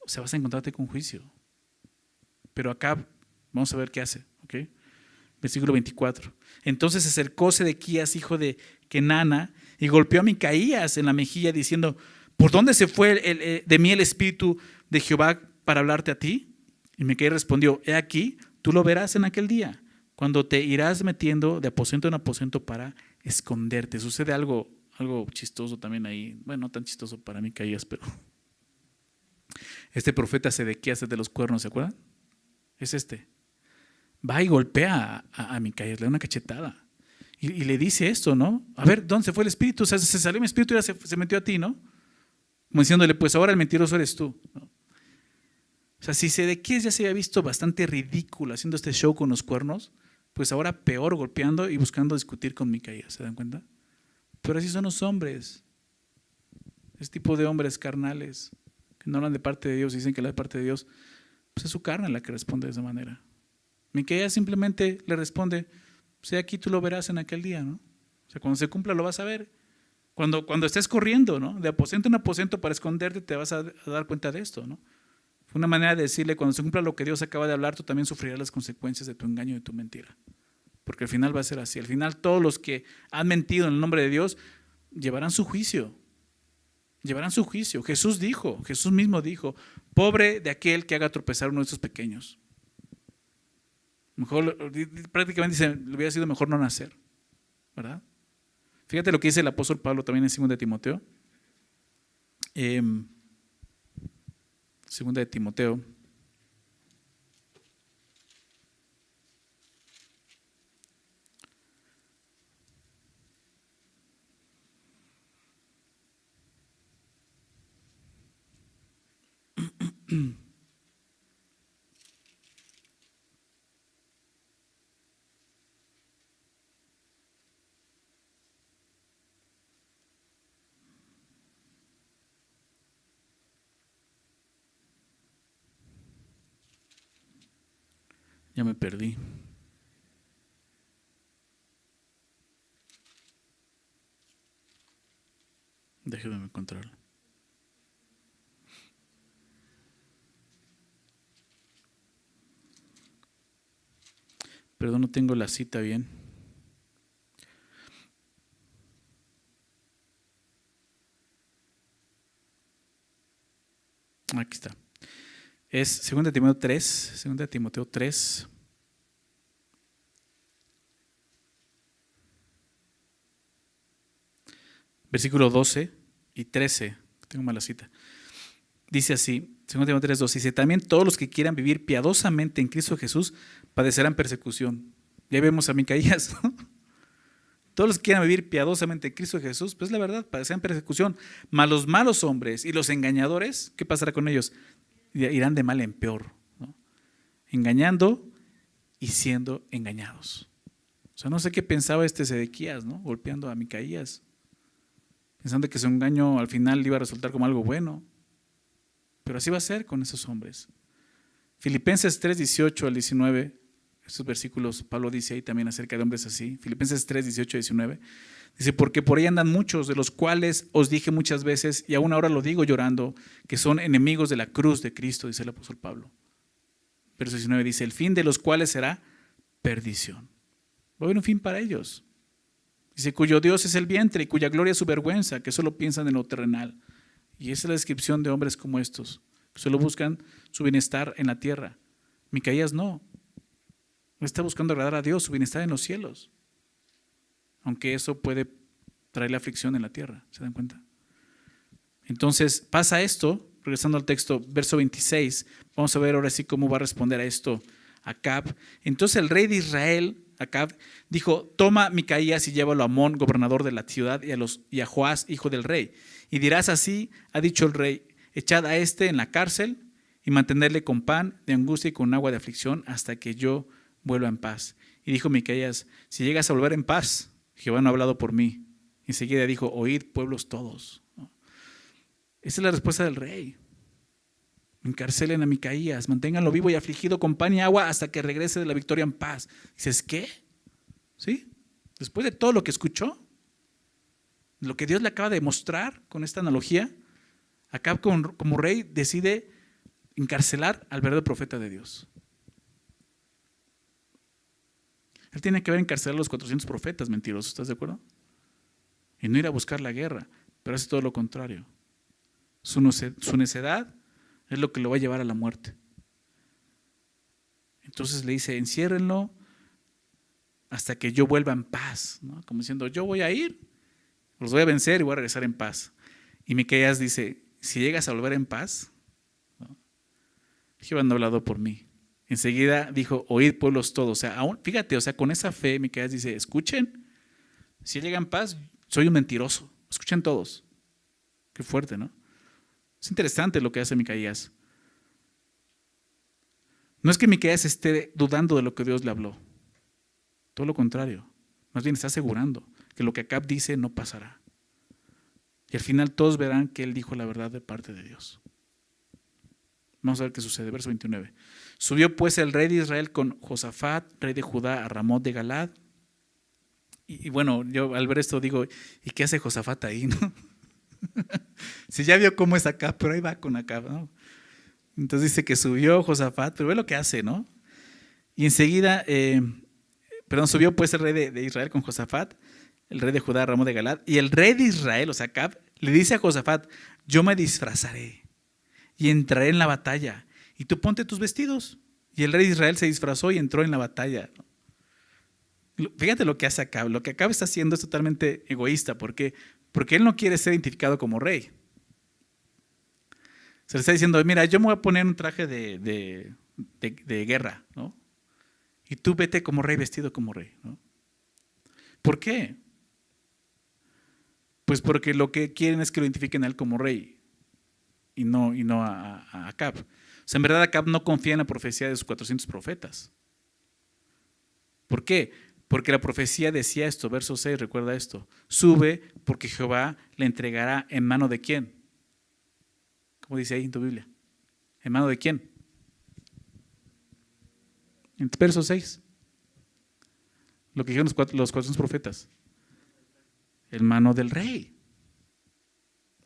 o sea, vas a encontrarte con juicio. Pero acá, vamos a ver qué hace. ¿ok? Versículo 24. Entonces acercóse de Quías, hijo de Kenana, y golpeó a Micaías en la mejilla, diciendo, ¿por dónde se fue eh, de mí el espíritu de Jehová para hablarte a ti? Y Micaías respondió, he aquí, tú lo verás en aquel día cuando te irás metiendo de aposento en aposento para esconderte. Sucede algo, algo chistoso también ahí. Bueno, no tan chistoso para mí, Caías, pero este profeta Sedequías de los cuernos, ¿se acuerdan? Es este. Va y golpea a, a, le da una cachetada. Y, le dice esto, ¿no? A ver, ¿dónde se fue el espíritu? O sea, se salió mi espíritu y se, se, metió a ti, ¿no? Como diciéndole, pues ahora el mentiroso eres tú. O sea, si Sedequías ya se había visto bastante ridículo haciendo este show con los cuernos, pues ahora peor golpeando y buscando discutir con Micaías, ¿se dan cuenta? Pero así son los hombres. Ese tipo de hombres carnales que no hablan de parte de Dios, dicen que la de parte de Dios, pues es su carne la que responde de esa manera. Micaías simplemente le responde, sea aquí tú lo verás en aquel día, ¿no? O sea, cuando se cumpla lo vas a ver. Cuando, cuando estés corriendo, ¿no? De aposento en aposento para esconderte, te vas a, dar cuenta de esto, ¿no? una manera de decirle, cuando se cumpla lo que Dios acaba de hablar, tú también sufrirás las consecuencias de tu engaño y de tu mentira. Porque al final va a ser así. Al final todos los que han mentido en el nombre de Dios llevarán su juicio. Llevarán su juicio. Jesús dijo, Jesús mismo dijo, pobre de aquel que haga tropezar uno de estos pequeños. Mejor, prácticamente dice, le hubiera sido mejor no nacer. ¿Verdad? Fíjate lo que dice el apóstol Pablo también en 2 de Timoteo. Eh, Segunda de Timoteo. Ya me perdí. Déjeme encontrarlo. Perdón, no tengo la cita bien. Aquí está. Es 2 Timoteo 3, 2 Timoteo 3. Versículo 12 y 13. Tengo mala cita. Dice así, 2 Timoteo 3, 12. Dice, también todos los que quieran vivir piadosamente en Cristo Jesús padecerán persecución. Ya vemos a Micaías, Todos los que quieran vivir piadosamente en Cristo Jesús, pues la verdad, padecerán persecución. Mas los malos hombres y los engañadores, ¿qué pasará con ellos? Irán de mal en peor, engañando y siendo engañados. O sea, no sé qué pensaba este Sedequías, ¿no? golpeando a Micaías, pensando que su engaño al final iba a resultar como algo bueno. Pero así va a ser con esos hombres. Filipenses 3, 18 al 19, estos versículos Pablo dice ahí también acerca de hombres así. Filipenses 3, 18 al 19. Dice, porque por ahí andan muchos, de los cuales os dije muchas veces, y aún ahora lo digo llorando, que son enemigos de la cruz de Cristo, dice el apóstol Pablo. Verso 19 dice, el fin de los cuales será perdición. Va a haber un fin para ellos. Dice, cuyo Dios es el vientre y cuya gloria es su vergüenza, que solo piensan en lo terrenal. Y esa es la descripción de hombres como estos, que solo buscan su bienestar en la tierra. Micaías no. Está buscando agradar a Dios, su bienestar en los cielos. Aunque eso puede traerle aflicción en la tierra, ¿se dan cuenta? Entonces pasa esto, regresando al texto, verso 26, vamos a ver ahora sí cómo va a responder a esto Acab. Entonces el rey de Israel, Acab, dijo, toma Micaías y llévalo a Amón, gobernador de la ciudad, y a, los, y a Joás, hijo del rey. Y dirás así, ha dicho el rey, echad a este en la cárcel y mantenerle con pan de angustia y con agua de aflicción hasta que yo vuelva en paz. Y dijo Micaías, si llegas a volver en paz, Jehová no ha hablado por mí. Enseguida dijo, oíd pueblos todos. Esa es la respuesta del rey. Encarcelen a Micaías, manténganlo vivo y afligido con pan y agua hasta que regrese de la victoria en paz. Dices, ¿qué? ¿Sí? Después de todo lo que escuchó, lo que Dios le acaba de mostrar con esta analogía, como, como rey decide encarcelar al verdadero profeta de Dios. Él tiene que haber encarcelado a los 400 profetas mentirosos, ¿estás de acuerdo? Y no ir a buscar la guerra, pero hace todo lo contrario. Su, necedad es lo que lo va a llevar a la muerte. Entonces le dice, enciérrenlo hasta que yo vuelva en paz, como diciendo, yo voy a ir, los voy a vencer y voy a regresar en paz. Y Miqueas dice, si llegas a volver en paz, Jehová no ha hablado por mí. Enseguida dijo, oíd pueblos todos. O sea, aún, fíjate, o sea, con esa fe Miqueas dice, escuchen, si llega en paz, soy un mentiroso. Escuchen todos. Qué fuerte, ¿no? Es interesante lo que hace Micaías. No es que Micaías esté dudando de lo que Dios le habló. Todo lo contrario. Más bien está asegurando que lo que Acab dice no pasará. Y al final todos verán que él dijo la verdad de parte de Dios. Vamos a ver qué sucede. Verso 29. Subió pues el rey de Israel con Josafat, rey de Judá, a Ramón de Galad. Y, y, bueno, yo al ver esto digo, ¿y qué hace Josafat ahí? No? si ya vio cómo es acá, pero ahí va con acá, ¿no? Entonces dice que subió Josafat, pero ve lo que hace, ¿no? Y enseguida, eh, perdón, subió pues el rey de, Israel con Josafat, el rey de Judá, Ramón de Galad, y el rey de Israel, o sea, Acab, le dice a Josafat, yo me disfrazaré y entraré en la batalla, y tú ponte tus vestidos. Y el rey de Israel se disfrazó y entró en la batalla. Fíjate lo que hace Acab. Lo que Acab está haciendo es totalmente egoísta. ¿Por qué? Porque él no quiere ser identificado como rey. Se le está diciendo, mira, yo me voy a poner un traje de, guerra, ¿no? Y tú vete como rey vestido como rey. ¿Por qué? Pues porque lo que quieren es que lo identifiquen a él como rey y no, y no a, a Acab. O sea, en verdad Acab no confía en la profecía de sus 400 profetas. ¿Por qué? Porque la profecía decía esto, verso 6, recuerda esto. Sube porque Jehová le entregará en mano de quién. ¿Cómo dice ahí en tu Biblia? ¿En mano de quién? En verso 6. Lo que dijeron los cuatro, profetas. En mano del rey.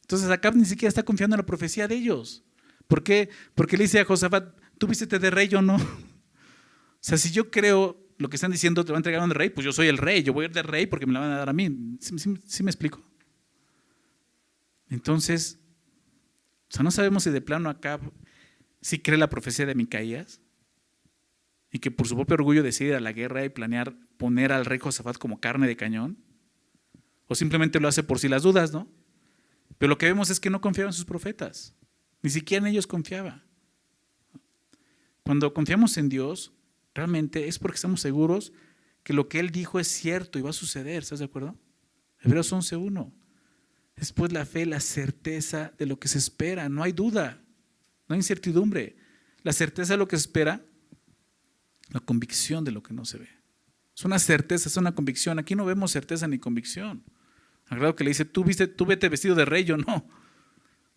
Entonces acá ni siquiera está confiando en la profecía de ellos. ¿Por qué? Porque le dice a Josafat, tú vístete de rey, yo no. O sea, si yo creo lo que están diciendo, te va a entregar un rey, pues yo soy el rey, yo voy a ir de rey porque me la van a dar a mí. ¿Sí, me explico? Entonces, o sea, no sabemos si de plano acá si cree la profecía de Micaías y que por su propio orgullo decide ir a la guerra y planear poner al rey Josafat como carne de cañón, o simplemente lo hace por si las dudas, ¿no? Pero lo que vemos es que no confiaba en sus profetas, ni siquiera en ellos confiaba. Cuando confiamos en Dios, Realmente es porque estamos seguros que lo que Él dijo es cierto y va a suceder, ¿estás de acuerdo? Hebreos 11.1. Después la fe, la certeza de lo que se espera, no hay duda, no hay incertidumbre. La certeza de lo que se espera, la convicción de lo que no se ve. Es una certeza, es una convicción. Aquí no vemos certeza ni convicción. Al que le dice, tú, viste, tú vete vestido de rey, yo no.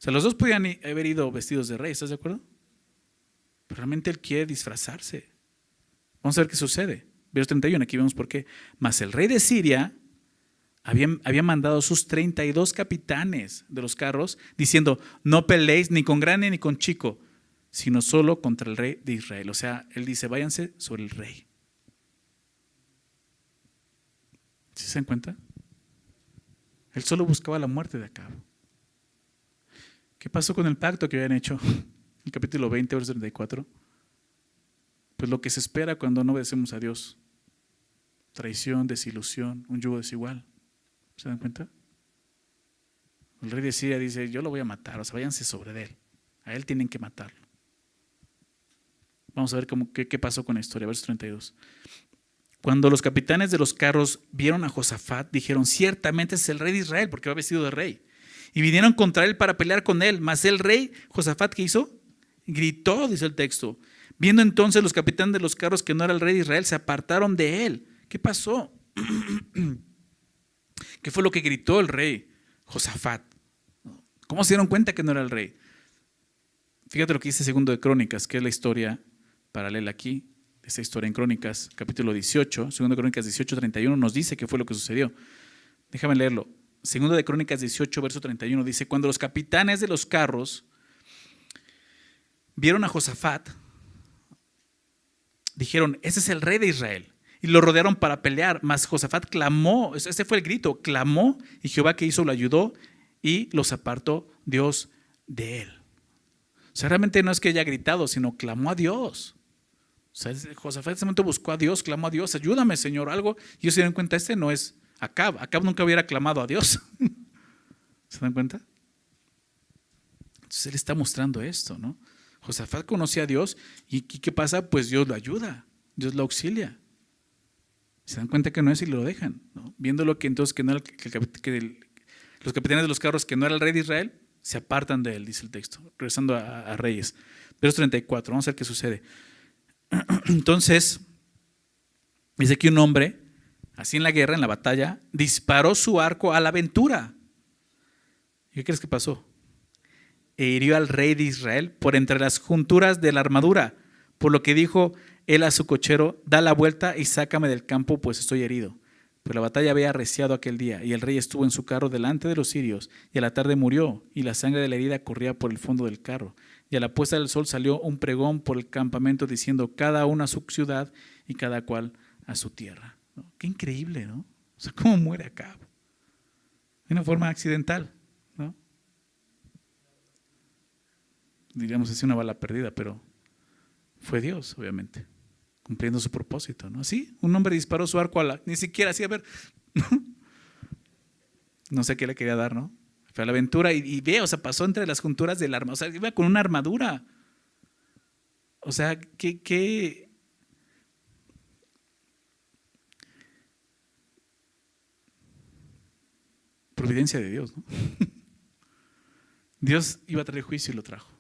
O sea, los dos podían haber ido vestidos de rey, ¿estás de acuerdo? Pero realmente él quiere disfrazarse. Vamos a ver qué sucede. Verso 31, aquí vemos por qué. Mas el rey de Siria había, había mandado sus 32 capitanes de los carros diciendo, no peleéis ni con grande ni con chico, sino solo contra el rey de Israel. O sea, él dice, váyanse sobre el rey. ¿Sí se dan cuenta? Él solo buscaba la muerte de Acab. ¿Qué pasó con el pacto que habían hecho? El capítulo 20, verso 34. Pues lo que se espera cuando no obedecemos a Dios. Traición, desilusión, un yugo desigual. ¿Se dan cuenta? El rey de Siria dice, yo lo voy a matar, o sea, váyanse sobre él. A él tienen que matarlo. Vamos a ver cómo, qué, qué pasó con la historia, verso 32. Cuando los capitanes de los carros vieron a Josafat, dijeron, ciertamente es el rey de Israel, porque va vestido de rey. Y vinieron contra él para pelear con él. Mas el rey, Josafat, ¿qué hizo? Gritó, dice el texto. Viendo entonces los capitanes de los carros que no era el rey de Israel, se apartaron de él. ¿Qué pasó? ¿Qué fue lo que gritó el rey Josafat? ¿Cómo se dieron cuenta que no era el rey? Fíjate lo que dice segundo de Crónicas, que es la historia paralela aquí esa historia en Crónicas, capítulo 18, segundo de Crónicas 18, 31, nos dice qué fue lo que sucedió. Déjame leerlo. Segundo de Crónicas 18, verso 31 dice, cuando los capitanes de los carros vieron a Josafat, dijeron, ese es el rey de Israel. Y lo rodearon para pelear, mas Josafat clamó, ese fue el grito, clamó y Jehová que hizo lo ayudó y los apartó Dios de él. O sea, realmente no es que haya gritado, sino clamó a Dios. O sea, Josafat en ese momento buscó a Dios, clamó a Dios, ayúdame Señor, algo. Y ellos se dieron cuenta, este no es Acab. Acab nunca hubiera clamado a Dios. ¿Se dan cuenta? Entonces él está mostrando esto, ¿no? Josafat conocía a Dios y ¿qué pasa? Pues Dios lo ayuda, Dios lo auxilia. Se dan cuenta que no es y lo dejan. Viendo lo que entonces que, no era, que, los capitanes de los carros que no era el rey de Israel, se apartan de él, dice el texto, regresando a, a Reyes. Verso 34, vamos a ver qué sucede. Entonces, dice que un hombre, así en la guerra, en la batalla, disparó su arco a la aventura. ¿Y qué crees que pasó? E hirió al rey de Israel por entre las junturas de la armadura, por lo que dijo él a su cochero, da la vuelta y sácame del campo, pues estoy herido. Pero la batalla había arreciado aquel día, y el rey estuvo en su carro delante de los sirios, y a la tarde murió, y la sangre de la herida corría por el fondo del carro. Y a la puesta del sol salió un pregón por el campamento diciendo cada uno a su ciudad y cada cual a su tierra. Qué increíble, ¿no? O sea, ¿cómo muere acá? De una forma accidental, ¿no? Diríamos es una bala perdida, pero fue Dios, obviamente, cumpliendo su propósito, ¿no? Sí, un hombre disparó su arco a la, ni siquiera así, a ver, no sé qué le quería dar, ¿no? Fue a la aventura y, ve, o sea, pasó entre las junturas del arma. O sea, iba con una armadura. O sea, qué, qué, providencia de Dios, ¿no? Dios iba a traer juicio y lo trajo.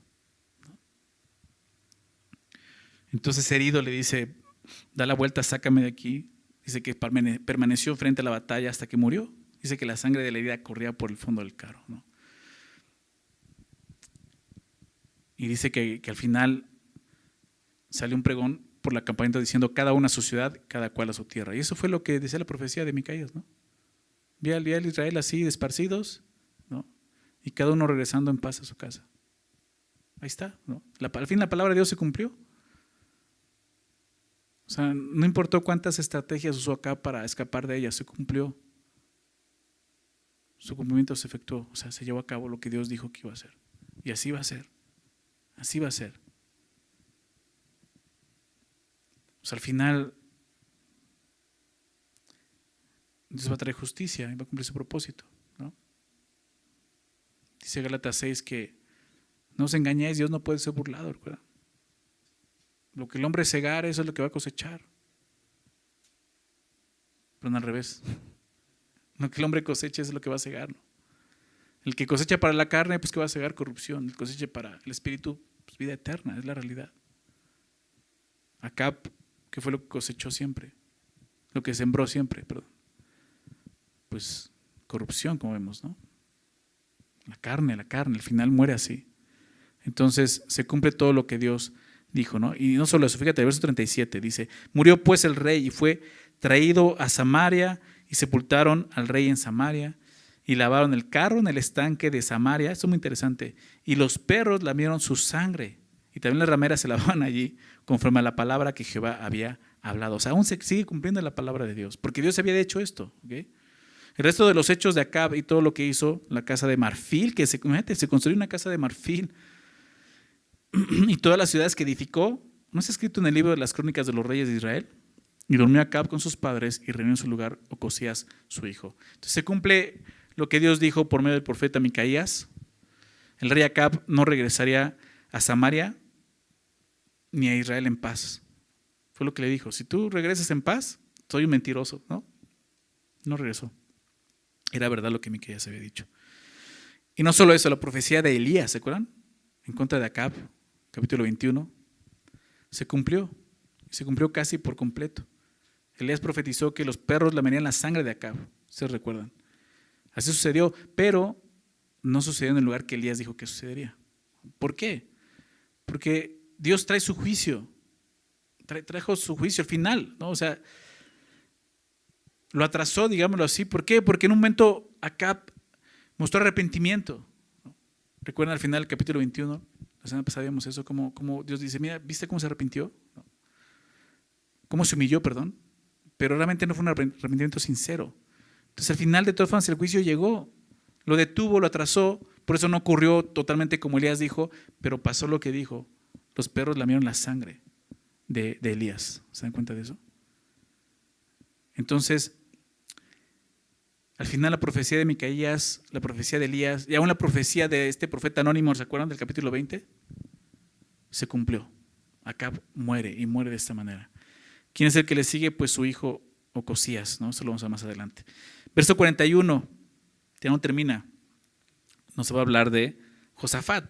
Entonces herido le dice, da la vuelta, sácame de aquí. Dice que permaneció frente a la batalla hasta que murió. Dice que la sangre de la herida corría por el fondo del carro. ¿no? Y dice que, al final sale un pregón por la campaña diciendo cada una a su ciudad, cada cual a su tierra. Y eso fue lo que decía la profecía de Micaías, ¿no? Vi al Israel así desparcidos, ¿no? Y cada uno regresando en paz a su casa. Ahí está, ¿no? al fin la palabra de Dios se cumplió. O sea, no importó cuántas estrategias usó acá para escapar de ella, se cumplió su cumplimiento se efectuó, o sea, se llevó a cabo lo que Dios dijo que iba a hacer. Y así va a ser, así va a ser. O sea, al final, Dios va a traer justicia y va a cumplir su propósito. ¿no? Dice Gálatas 6 que no os engañéis, Dios no puede ser burlado. ¿verdad? Lo que el hombre cegar, eso es lo que va a cosechar. Pero no al revés. Lo que el hombre cosecha es lo que va a cegar. El que cosecha para la carne, pues que va a cegar corrupción. El que cosecha para el espíritu, pues vida eterna, es la realidad. Acá, ¿qué fue lo que cosechó siempre? Lo que sembró siempre, perdón. Pues corrupción, como vemos, ¿no? La carne, la carne, al final muere así. Entonces se cumple todo lo que Dios dijo, ¿no? Y no solo eso, fíjate, el verso 37 dice, murió pues el rey y fue traído a Samaria y sepultaron al rey en Samaria y lavaron el carro en el estanque de Samaria. Esto es muy interesante. Y los perros lamieron su sangre. Y también las rameras se lavaban allí conforme a la palabra que Jehová había hablado. O sea, aún se sigue cumpliendo la palabra de Dios, porque Dios había hecho esto. El resto de los hechos de Acab y todo lo que hizo, la casa de marfil, que se, se construyó una casa de marfil, y todas las ciudades que edificó, ¿no está escrito en el libro de las crónicas de los reyes de Israel? Y durmió Acab con sus padres y reunió en su lugar Ocosías, su hijo. Entonces se cumple lo que Dios dijo por medio del profeta Micaías. El rey Acab no regresaría a Samaria ni a Israel en paz. Fue lo que le dijo. Si tú regresas en paz, soy un mentiroso, ¿no? No regresó. Era verdad lo que Micaías había dicho. Y no solo eso, la profecía de Elías, ¿se acuerdan? En contra de Acab, capítulo 21, se cumplió. Se cumplió casi por completo. Elías profetizó que los perros lamerían la sangre de Acab, se recuerdan. Así sucedió, pero no sucedió en el lugar que Elías dijo que sucedería. ¿Por qué? Porque Dios trae su juicio, trajo su juicio al final, ¿no? O sea, lo atrasó, digámoslo así. ¿Por qué? Porque en un momento Acab mostró arrepentimiento. ¿Recuerdan al final del capítulo 21? La semana pasada vimos eso, como, como Dios dice, mira, ¿viste cómo se arrepintió? ¿Cómo se humilló, perdón? Pero realmente no fue un arrepentimiento sincero. Entonces al final de todas formas el juicio llegó, lo detuvo, lo atrasó, por eso no ocurrió totalmente como Elías dijo, pero pasó lo que dijo. Los perros lamieron la sangre de, de Elías. ¿Se dan cuenta de eso? Entonces, al final la profecía de Micaías, la profecía de Elías y aún la profecía de este profeta anónimo, ¿se acuerdan del capítulo 20? Se cumplió. Acá muere y muere de esta manera. ¿Quién es el que le sigue? Pues su hijo Ocosías, ¿no? Eso lo vamos a ver más adelante. Verso 41, ya no termina. Nos va a hablar de Josafat.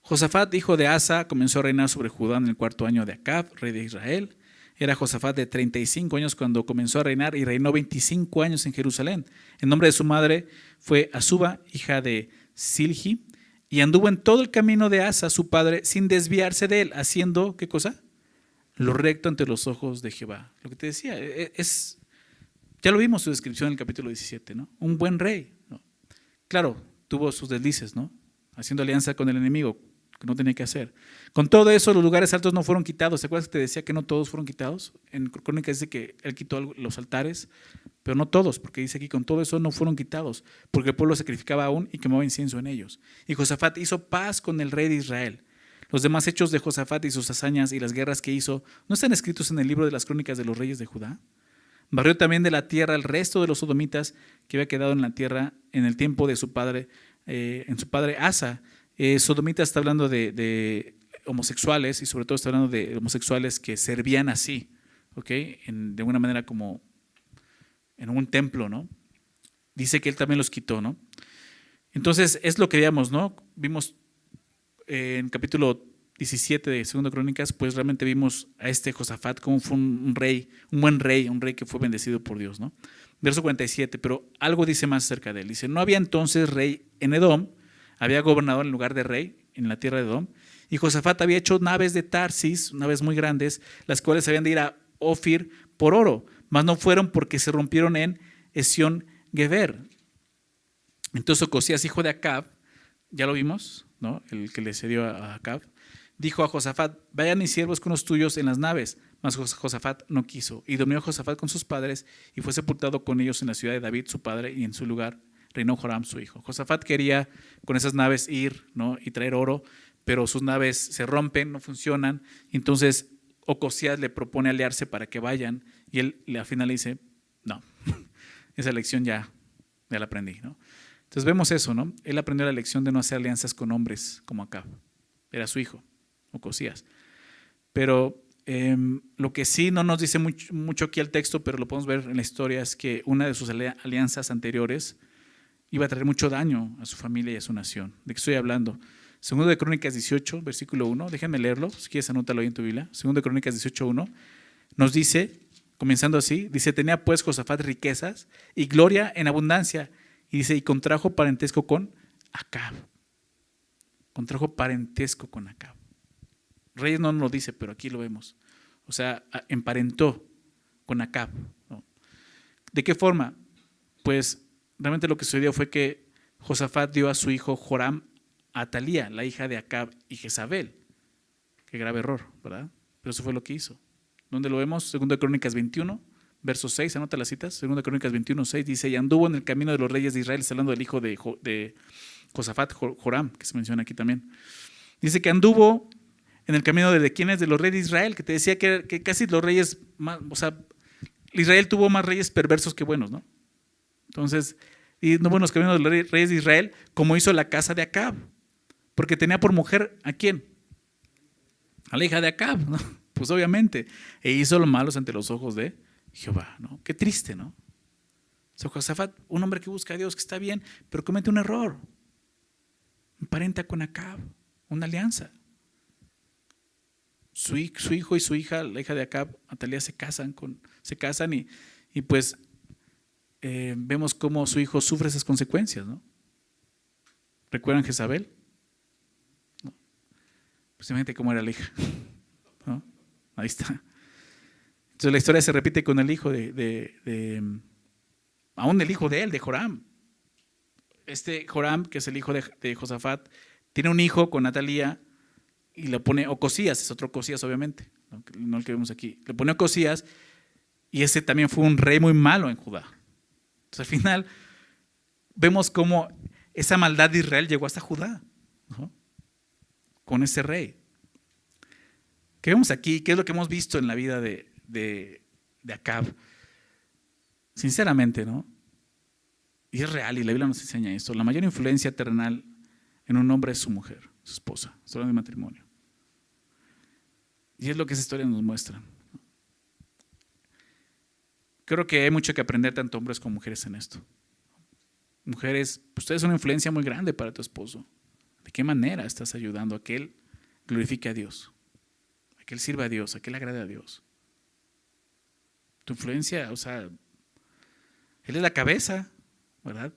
Josafat, hijo de Asa, comenzó a reinar sobre Judá en el cuarto año de Acab, rey de Israel. Era Josafat de 35 años cuando comenzó a reinar y reinó 25 años en Jerusalén. El nombre de su madre fue Azuba, hija de Silgi, y anduvo en todo el camino de Asa, su padre, sin desviarse de él, haciendo, ¿qué cosa? Lo recto ante los ojos de Jehová. Lo que te decía, e, e, es, ya lo vimos su descripción en el capítulo 17, ¿no? Un buen rey. Claro, tuvo sus deslices, ¿no? Haciendo alianza con el enemigo, no tenía que hacer. Con todo eso, los lugares altos no fueron quitados. ¿Se acuerdas que te decía que no todos fueron quitados? En Crónica dice que él quitó los altares, pero no todos, porque dice aquí, con todo eso no fueron quitados, porque el pueblo sacrificaba aún y quemaba incienso en ellos. Y Josafat hizo paz con el rey de Israel. Los demás hechos de Josafat y sus hazañas y las guerras que hizo, ¿no están escritos en el libro de las crónicas de los reyes de Judá? Barrió también de la tierra el resto de los sodomitas que había quedado en la tierra en el tiempo de su padre, eh, en su padre Asa, eh, sodomita está hablando de, homosexuales y sobre todo está hablando de homosexuales que servían así, ¿ok? de una manera como en un templo, ¿no? Dice que él también los quitó, ¿no? Entonces es lo que veíamos, ¿no? Vimos eh, en capítulo 17 de Segunda Crónicas, pues realmente vimos a este Josafat como fue un, rey, un buen rey, un rey que fue bendecido por Dios, ¿no? Verso 47, pero algo dice más acerca de él. Dice, no había entonces rey en Edom, había gobernado en lugar de rey en la tierra de Edom. Y Josafat había hecho naves de Tarsis, naves muy grandes, las cuales habían de ir a Ofir por oro, mas no fueron porque se rompieron en Esión Geber. Entonces Ocosías, hijo de Acab, ya lo vimos, ¿no? el que le cedió a Acab, dijo a Josafat, vayan mis siervos con los tuyos en las naves. Mas Josafat no quiso. Y durmió Josafat con sus padres y fue sepultado con ellos en la ciudad de David, su padre, y en su lugar reinó Joram, su hijo. Josafat quería con esas naves ir ¿no? y traer oro, pero sus naves se rompen, no funcionan. Entonces Ocosías le propone aliarse para que vayan y él al final dice, no, esa lección ya, ya la aprendí. ¿no? Entonces vemos eso, ¿no? Él aprendió la lección de no hacer alianzas con hombres como acá. Era su hijo, Ocosías. Pero em, lo que sí no nos dice mucho, mucho, aquí el texto, pero lo podemos ver en la historia, es que una de sus alianzas anteriores iba a traer mucho daño a su familia y a su nación. ¿De qué estoy hablando? Segundo de Crónicas 18, versículo 1, déjenme leerlo, si quieres anótalo ahí en tu Biblia. Segundo de Crónicas 18, 1, nos dice, comenzando así, dice, tenía pues Josafat riquezas y gloria en abundancia. Y dice, y contrajo parentesco con Acab. Contrajo parentesco con Acab. Reyes no nos lo dice, pero aquí lo vemos. O sea, emparentó con Acab. ¿De qué forma? Pues realmente lo que sucedió fue que Josafat dio a su hijo Joram a Talía, la hija de Acab y Jezabel. Qué grave error, ¿verdad? Pero eso fue lo que hizo. ¿Dónde lo vemos? Segundo de Crónicas 21, verso 6, anota las citas, 2 Crónicas 21, 6, dice, y anduvo en el camino de los reyes de Israel, está hablando del hijo de, de Josafat, Joram, que se menciona aquí también. Dice que anduvo en el camino de, quienes, de los reyes de Israel, que te decía que, que casi los reyes, más, o sea, Israel tuvo más reyes perversos que buenos, ¿no? Entonces, y no buenos caminos los reyes de Israel, como hizo la casa de Acab, porque tenía por mujer a quién? A la hija de Acab, ¿no? Pues obviamente, e hizo lo malos ante los ojos de Jehová, ¿no? Qué triste, ¿no? O Josafat, un hombre que busca a Dios, que está bien, pero comete un error. Emparenta con Acab, una alianza. Su, hijo y su hija, la hija de Acab, Atalía, se casan, con, se casan y, y pues eh, vemos cómo su hijo sufre esas consecuencias, ¿no? ¿Recuerdan Jezabel? ¿No? Imagínate cómo era la hija. Ahí está. Entonces la historia se repite con el hijo de, aún el hijo de él, de Joram. Este Joram, que es el hijo de, Josafat, tiene un hijo con Natalía y le pone Ocosías, es otro Ocosías obviamente, no el que vemos aquí. Le pone Ocosías y ese también fue un rey muy malo en Judá. Entonces al final vemos cómo esa maldad de Israel llegó hasta Judá, con ese rey. ¿Qué vemos aquí? ¿Qué es lo que hemos visto en la vida de, de, Acab? Sinceramente, ¿no? Y es real, y la Biblia nos enseña esto. La mayor influencia terrenal en un hombre es su mujer, su esposa, su de matrimonio. Y es lo que esa historia nos muestra. Creo que hay mucho que aprender tanto hombres como mujeres en esto. Mujeres, ustedes son una influencia muy grande para tu esposo. ¿De qué manera estás ayudando a que él glorifique a Dios? que Él sirva a Dios, a que Él agrade a Dios. Tu influencia, o sea, Él es la cabeza, ¿verdad?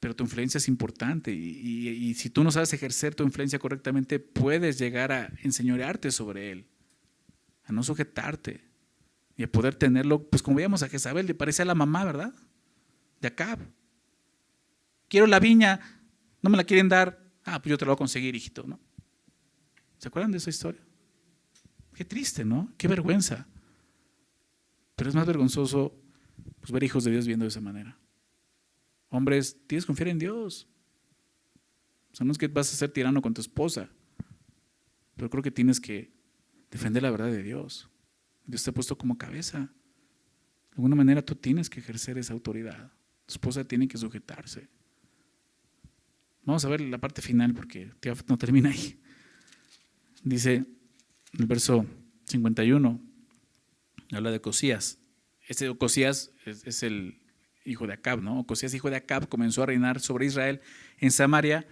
Pero tu influencia es importante y, si tú no sabes ejercer tu influencia correctamente, puedes llegar a enseñorearte sobre Él, a no sujetarte y a poder tenerlo, pues como veíamos a Jezabel, le parece a la mamá, ¿verdad? De Acab. Quiero la viña, no me la quieren dar, ah, pues yo te lo voy a conseguir, hijito, ¿no? ¿Se acuerdan de esa historia? Qué triste, ¿no? Qué vergüenza. Pero es más vergonzoso pues, ver hijos de Dios viendo de esa manera. Hombres, tienes que confiar en Dios. O sea, no es que vas a ser tirano con tu esposa, pero creo que tienes que defender la verdad de Dios. Dios te ha puesto como cabeza. De alguna manera tú tienes que ejercer esa autoridad. Tu esposa tiene que sujetarse. Vamos a ver la parte final porque no termina ahí. Dice, el verso 51 habla de Ocosías. Este Ocosías es, el hijo de Acab, ¿no? Ocosías, hijo de Acab, comenzó a reinar sobre Israel en Samaria.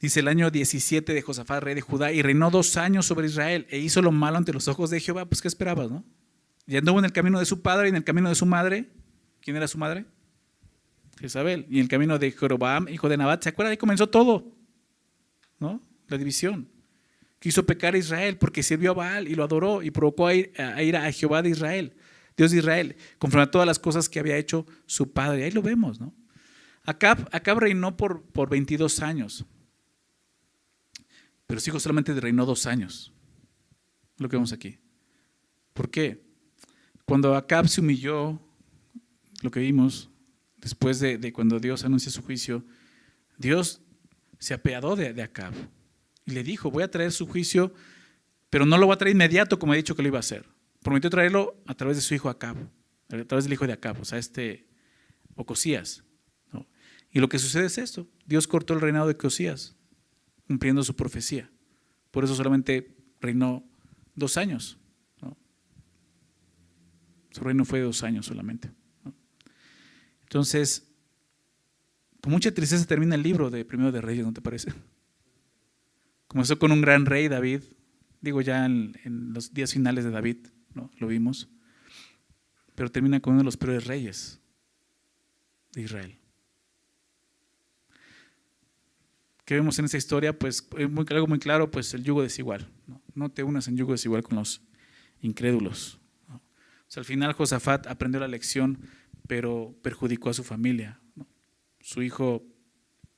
Dice el año 17 de Josafat, rey de Judá, y reinó dos años sobre Israel e hizo lo malo ante los ojos de Jehová. Pues, ¿qué esperabas, no? Y anduvo en el camino de su padre y en el camino de su madre. ¿Quién era su madre? Jezabel. Y en el camino de Jeroboam, hijo de Nabat. ¿Se acuerdan? Ahí comenzó todo, ¿no? La división. Quiso pecar a Israel porque sirvió a Baal y lo adoró y provocó a ir a, Jehová de Israel, Dios de Israel, conforme a todas las cosas que había hecho su padre. Ahí lo vemos, ¿no? Acab reinó por, por 22 años, pero su hijo solamente reinó dos años. Lo que vemos aquí. ¿Por qué? Cuando Acab se humilló, lo que vimos, después de, cuando Dios anuncia su juicio, Dios se apeadó de, Acab y le dijo, voy a traer su juicio, pero no lo voy a traer inmediato como he dicho que lo iba a hacer. Prometió traerlo a través de su hijo Acab, a través del hijo de Acab, o sea, este Ocosías. Y lo que sucede es esto, Dios cortó el reinado de Ocosías, cumpliendo su profecía. Por eso solamente reinó dos años. Su reino fue de dos años solamente. Entonces, con mucha tristeza termina el libro de Primero de Reyes, ¿no te parece? Comenzó con un gran rey, David. Digo, ya en, los días finales de David, ¿no? lo vimos. Pero termina con uno de los peores reyes de Israel. ¿Qué vemos en esa historia? Pues algo muy claro, pues el yugo desigual. ¿no? te unas en yugo desigual con los incrédulos. Al final Josafat aprendió la lección, pero perjudicó a su familia. Su hijo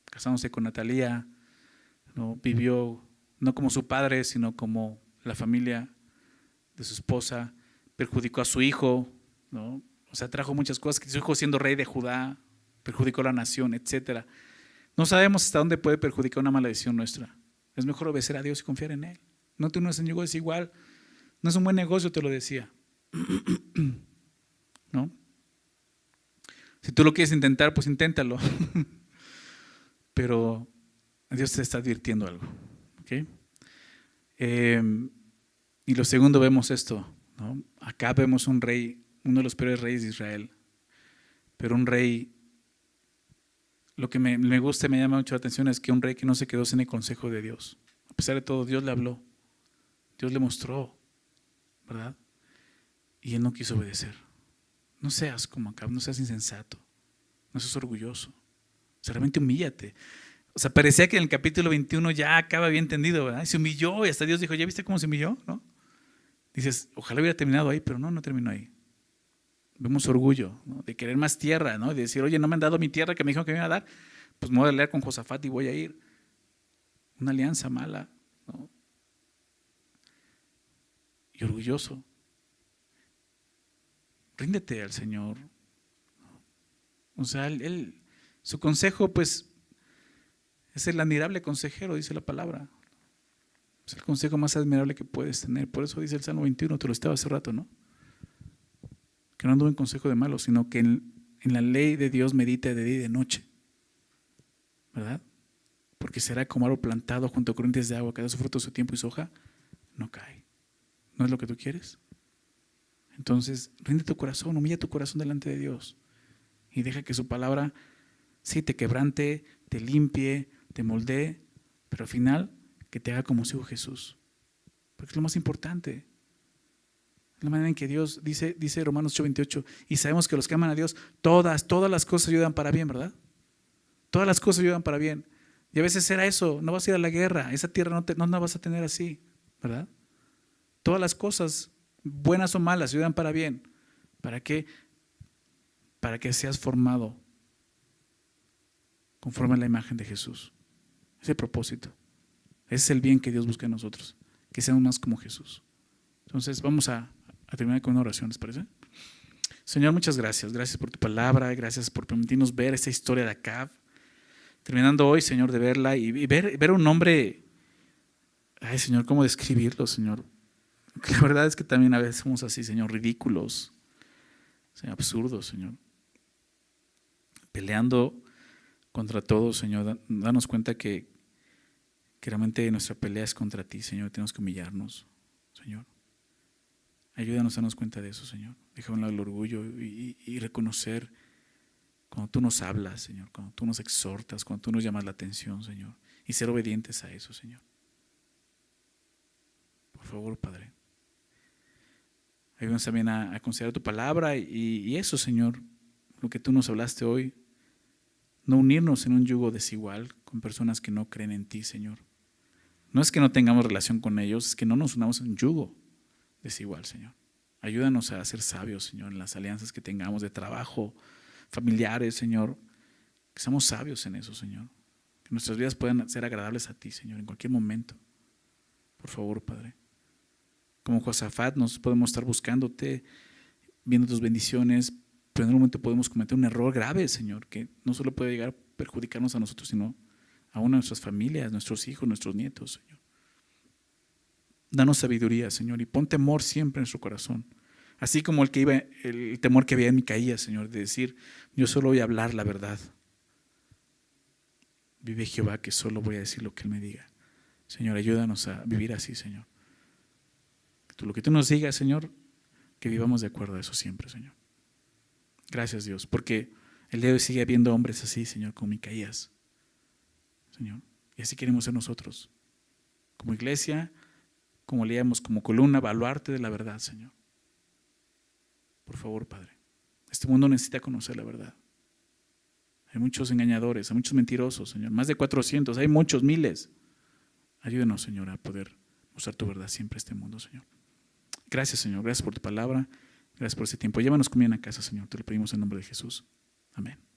casándose con Natalia, ¿no? vivió no como su padre, sino como la familia de su esposa, perjudicó a su hijo, ¿no? O sea, trajo muchas cosas, que su hijo siendo rey de Judá perjudicó a la nación, etc. No sabemos hasta dónde puede perjudicar una mala decisión nuestra. Es mejor obedecer a Dios y confiar en Él. No te unas en yugo igual. No es un buen negocio, te lo decía. ¿No? Si tú lo quieres intentar, pues inténtalo. Pero Dios te está advirtiendo algo. Em, y lo segundo vemos esto. Acá vemos un rey, uno de los peores reyes de Israel. Pero un rey, lo que me, me gusta me llama mucho la atención es que un rey que no se quedó sin el consejo de Dios. A pesar de todo, Dios le habló. Dios le mostró, ¿verdad? Y él no quiso obedecer. No seas como acá, no seas insensato, no seas orgulloso. O sea, realmente humíllate. O sea, parecía que en el capítulo 21 ya acaba bien entendido, ¿verdad? se humilló y hasta Dios dijo, ¿ya viste cómo se humilló? ¿No? Dices, ojalá hubiera terminado ahí, pero no, no terminó ahí. Vemos orgullo. De querer más tierra, ¿no? De decir, oye, no me han dado mi tierra que me dijeron que me iban a dar, pues me voy a leer con Josafat y voy a ir. Una alianza mala, ¿no? Y orgulloso. Ríndete al Señor. O sea, él, su consejo, pues, es el admirable consejero, dice la palabra. Es el consejo más admirable que puedes tener. Por eso dice el Salmo 21, te lo estaba hace rato, ¿no? Que no ando en consejo de malo, sino que en, la ley de Dios medita de día y de noche. ¿Verdad? Porque será como árbol plantado junto a corrientes de agua que da su fruto su tiempo y su hoja no cae. ¿No es lo que tú quieres? Entonces, rinde tu corazón, humilla tu corazón delante de Dios y deja que su palabra sí te quebrante, te limpie, te moldee, pero al final que te haga como Hijo Jesús. Porque es lo más importante. La manera en que Dios dice, dice Romanos 8:28, y sabemos que los que aman a Dios, todas, todas las cosas ayudan para bien, ¿verdad? Todas las cosas ayudan para bien. Y a veces será eso, no vas a ir a la guerra, esa tierra no, te, no la vas a tener así, ¿verdad? Todas las cosas, buenas o malas, ayudan para bien. ¿Para qué? Para que seas formado conforme a la imagen de Jesús. Ese es el propósito. Ese es el bien que Dios busca en nosotros, que seamos más como Jesús. Entonces vamos a, terminar con una oración, ¿les parece? Señor, muchas gracias. Gracias por tu palabra, gracias por permitirnos ver esta historia de Acab. Terminando hoy, Señor, de verla y, ver, un hombre, ay Señor, ¿cómo describirlo, Señor? La verdad es que también a veces somos así, Señor, ridículos, absurdos, Señor. Peleando contra todo, Señor. Danos cuenta que realmente nuestra pelea es contra ti, Señor. Tenemos que humillarnos, Señor. Ayúdanos a darnos cuenta de eso, Señor. Deja el orgullo y, y, reconocer cuando tú nos hablas, Señor, cuando tú nos exhortas, cuando tú nos llamas la atención, Señor. Y ser obedientes a eso, Señor. Por favor, Padre. Ayúdanos también a, a considerar tu palabra y, y eso, Señor, lo que tú nos hablaste hoy, no unirnos en un yugo desigual con personas que no creen en ti, Señor. No es que no tengamos relación con ellos, es que no nos unamos en un yugo desigual, Señor. Ayúdanos a ser sabios, Señor, en las alianzas que tengamos de trabajo, familiares, Señor. Que seamos sabios en eso, Señor. Que nuestras vidas puedan ser agradables a ti, Señor, en cualquier momento. Por favor, Padre. Como Josafat nos podemos estar buscándote, viendo tus bendiciones, pero en un momento podemos cometer un error grave, Señor, que no solo puede llegar a perjudicarnos a nosotros, sino a una de nuestras familias, nuestros hijos, nuestros nietos, Señor. Danos sabiduría, Señor, y pon temor siempre en nuestro corazón. Así como el, que iba, el temor que había en Micaías, Señor, de decir, yo solo voy a hablar la verdad. Vive Jehová que solo voy a decir lo que Él me diga. Señor, ayúdanos a vivir así, Señor. Tú, lo que tú nos digas, Señor, que vivamos de acuerdo a eso siempre, Señor. Gracias Dios, porque el día de hoy sigue habiendo hombres así, Señor, como Micaías. Señor, y así queremos ser nosotros. Como iglesia, como leíamos, como columna, baluarte de la verdad, Señor. Por favor, Padre. Este mundo necesita conocer la verdad. Hay muchos engañadores, hay muchos mentirosos, Señor. Más de 400, hay muchos, miles. Ayúdenos, Señor, a poder mostrar tu verdad siempre a este mundo, Señor. Gracias, Señor. Gracias por tu palabra. Gracias por ese tiempo. Llévanos comida a casa, Señor. Te lo pedimos en nombre de Jesús. Amén.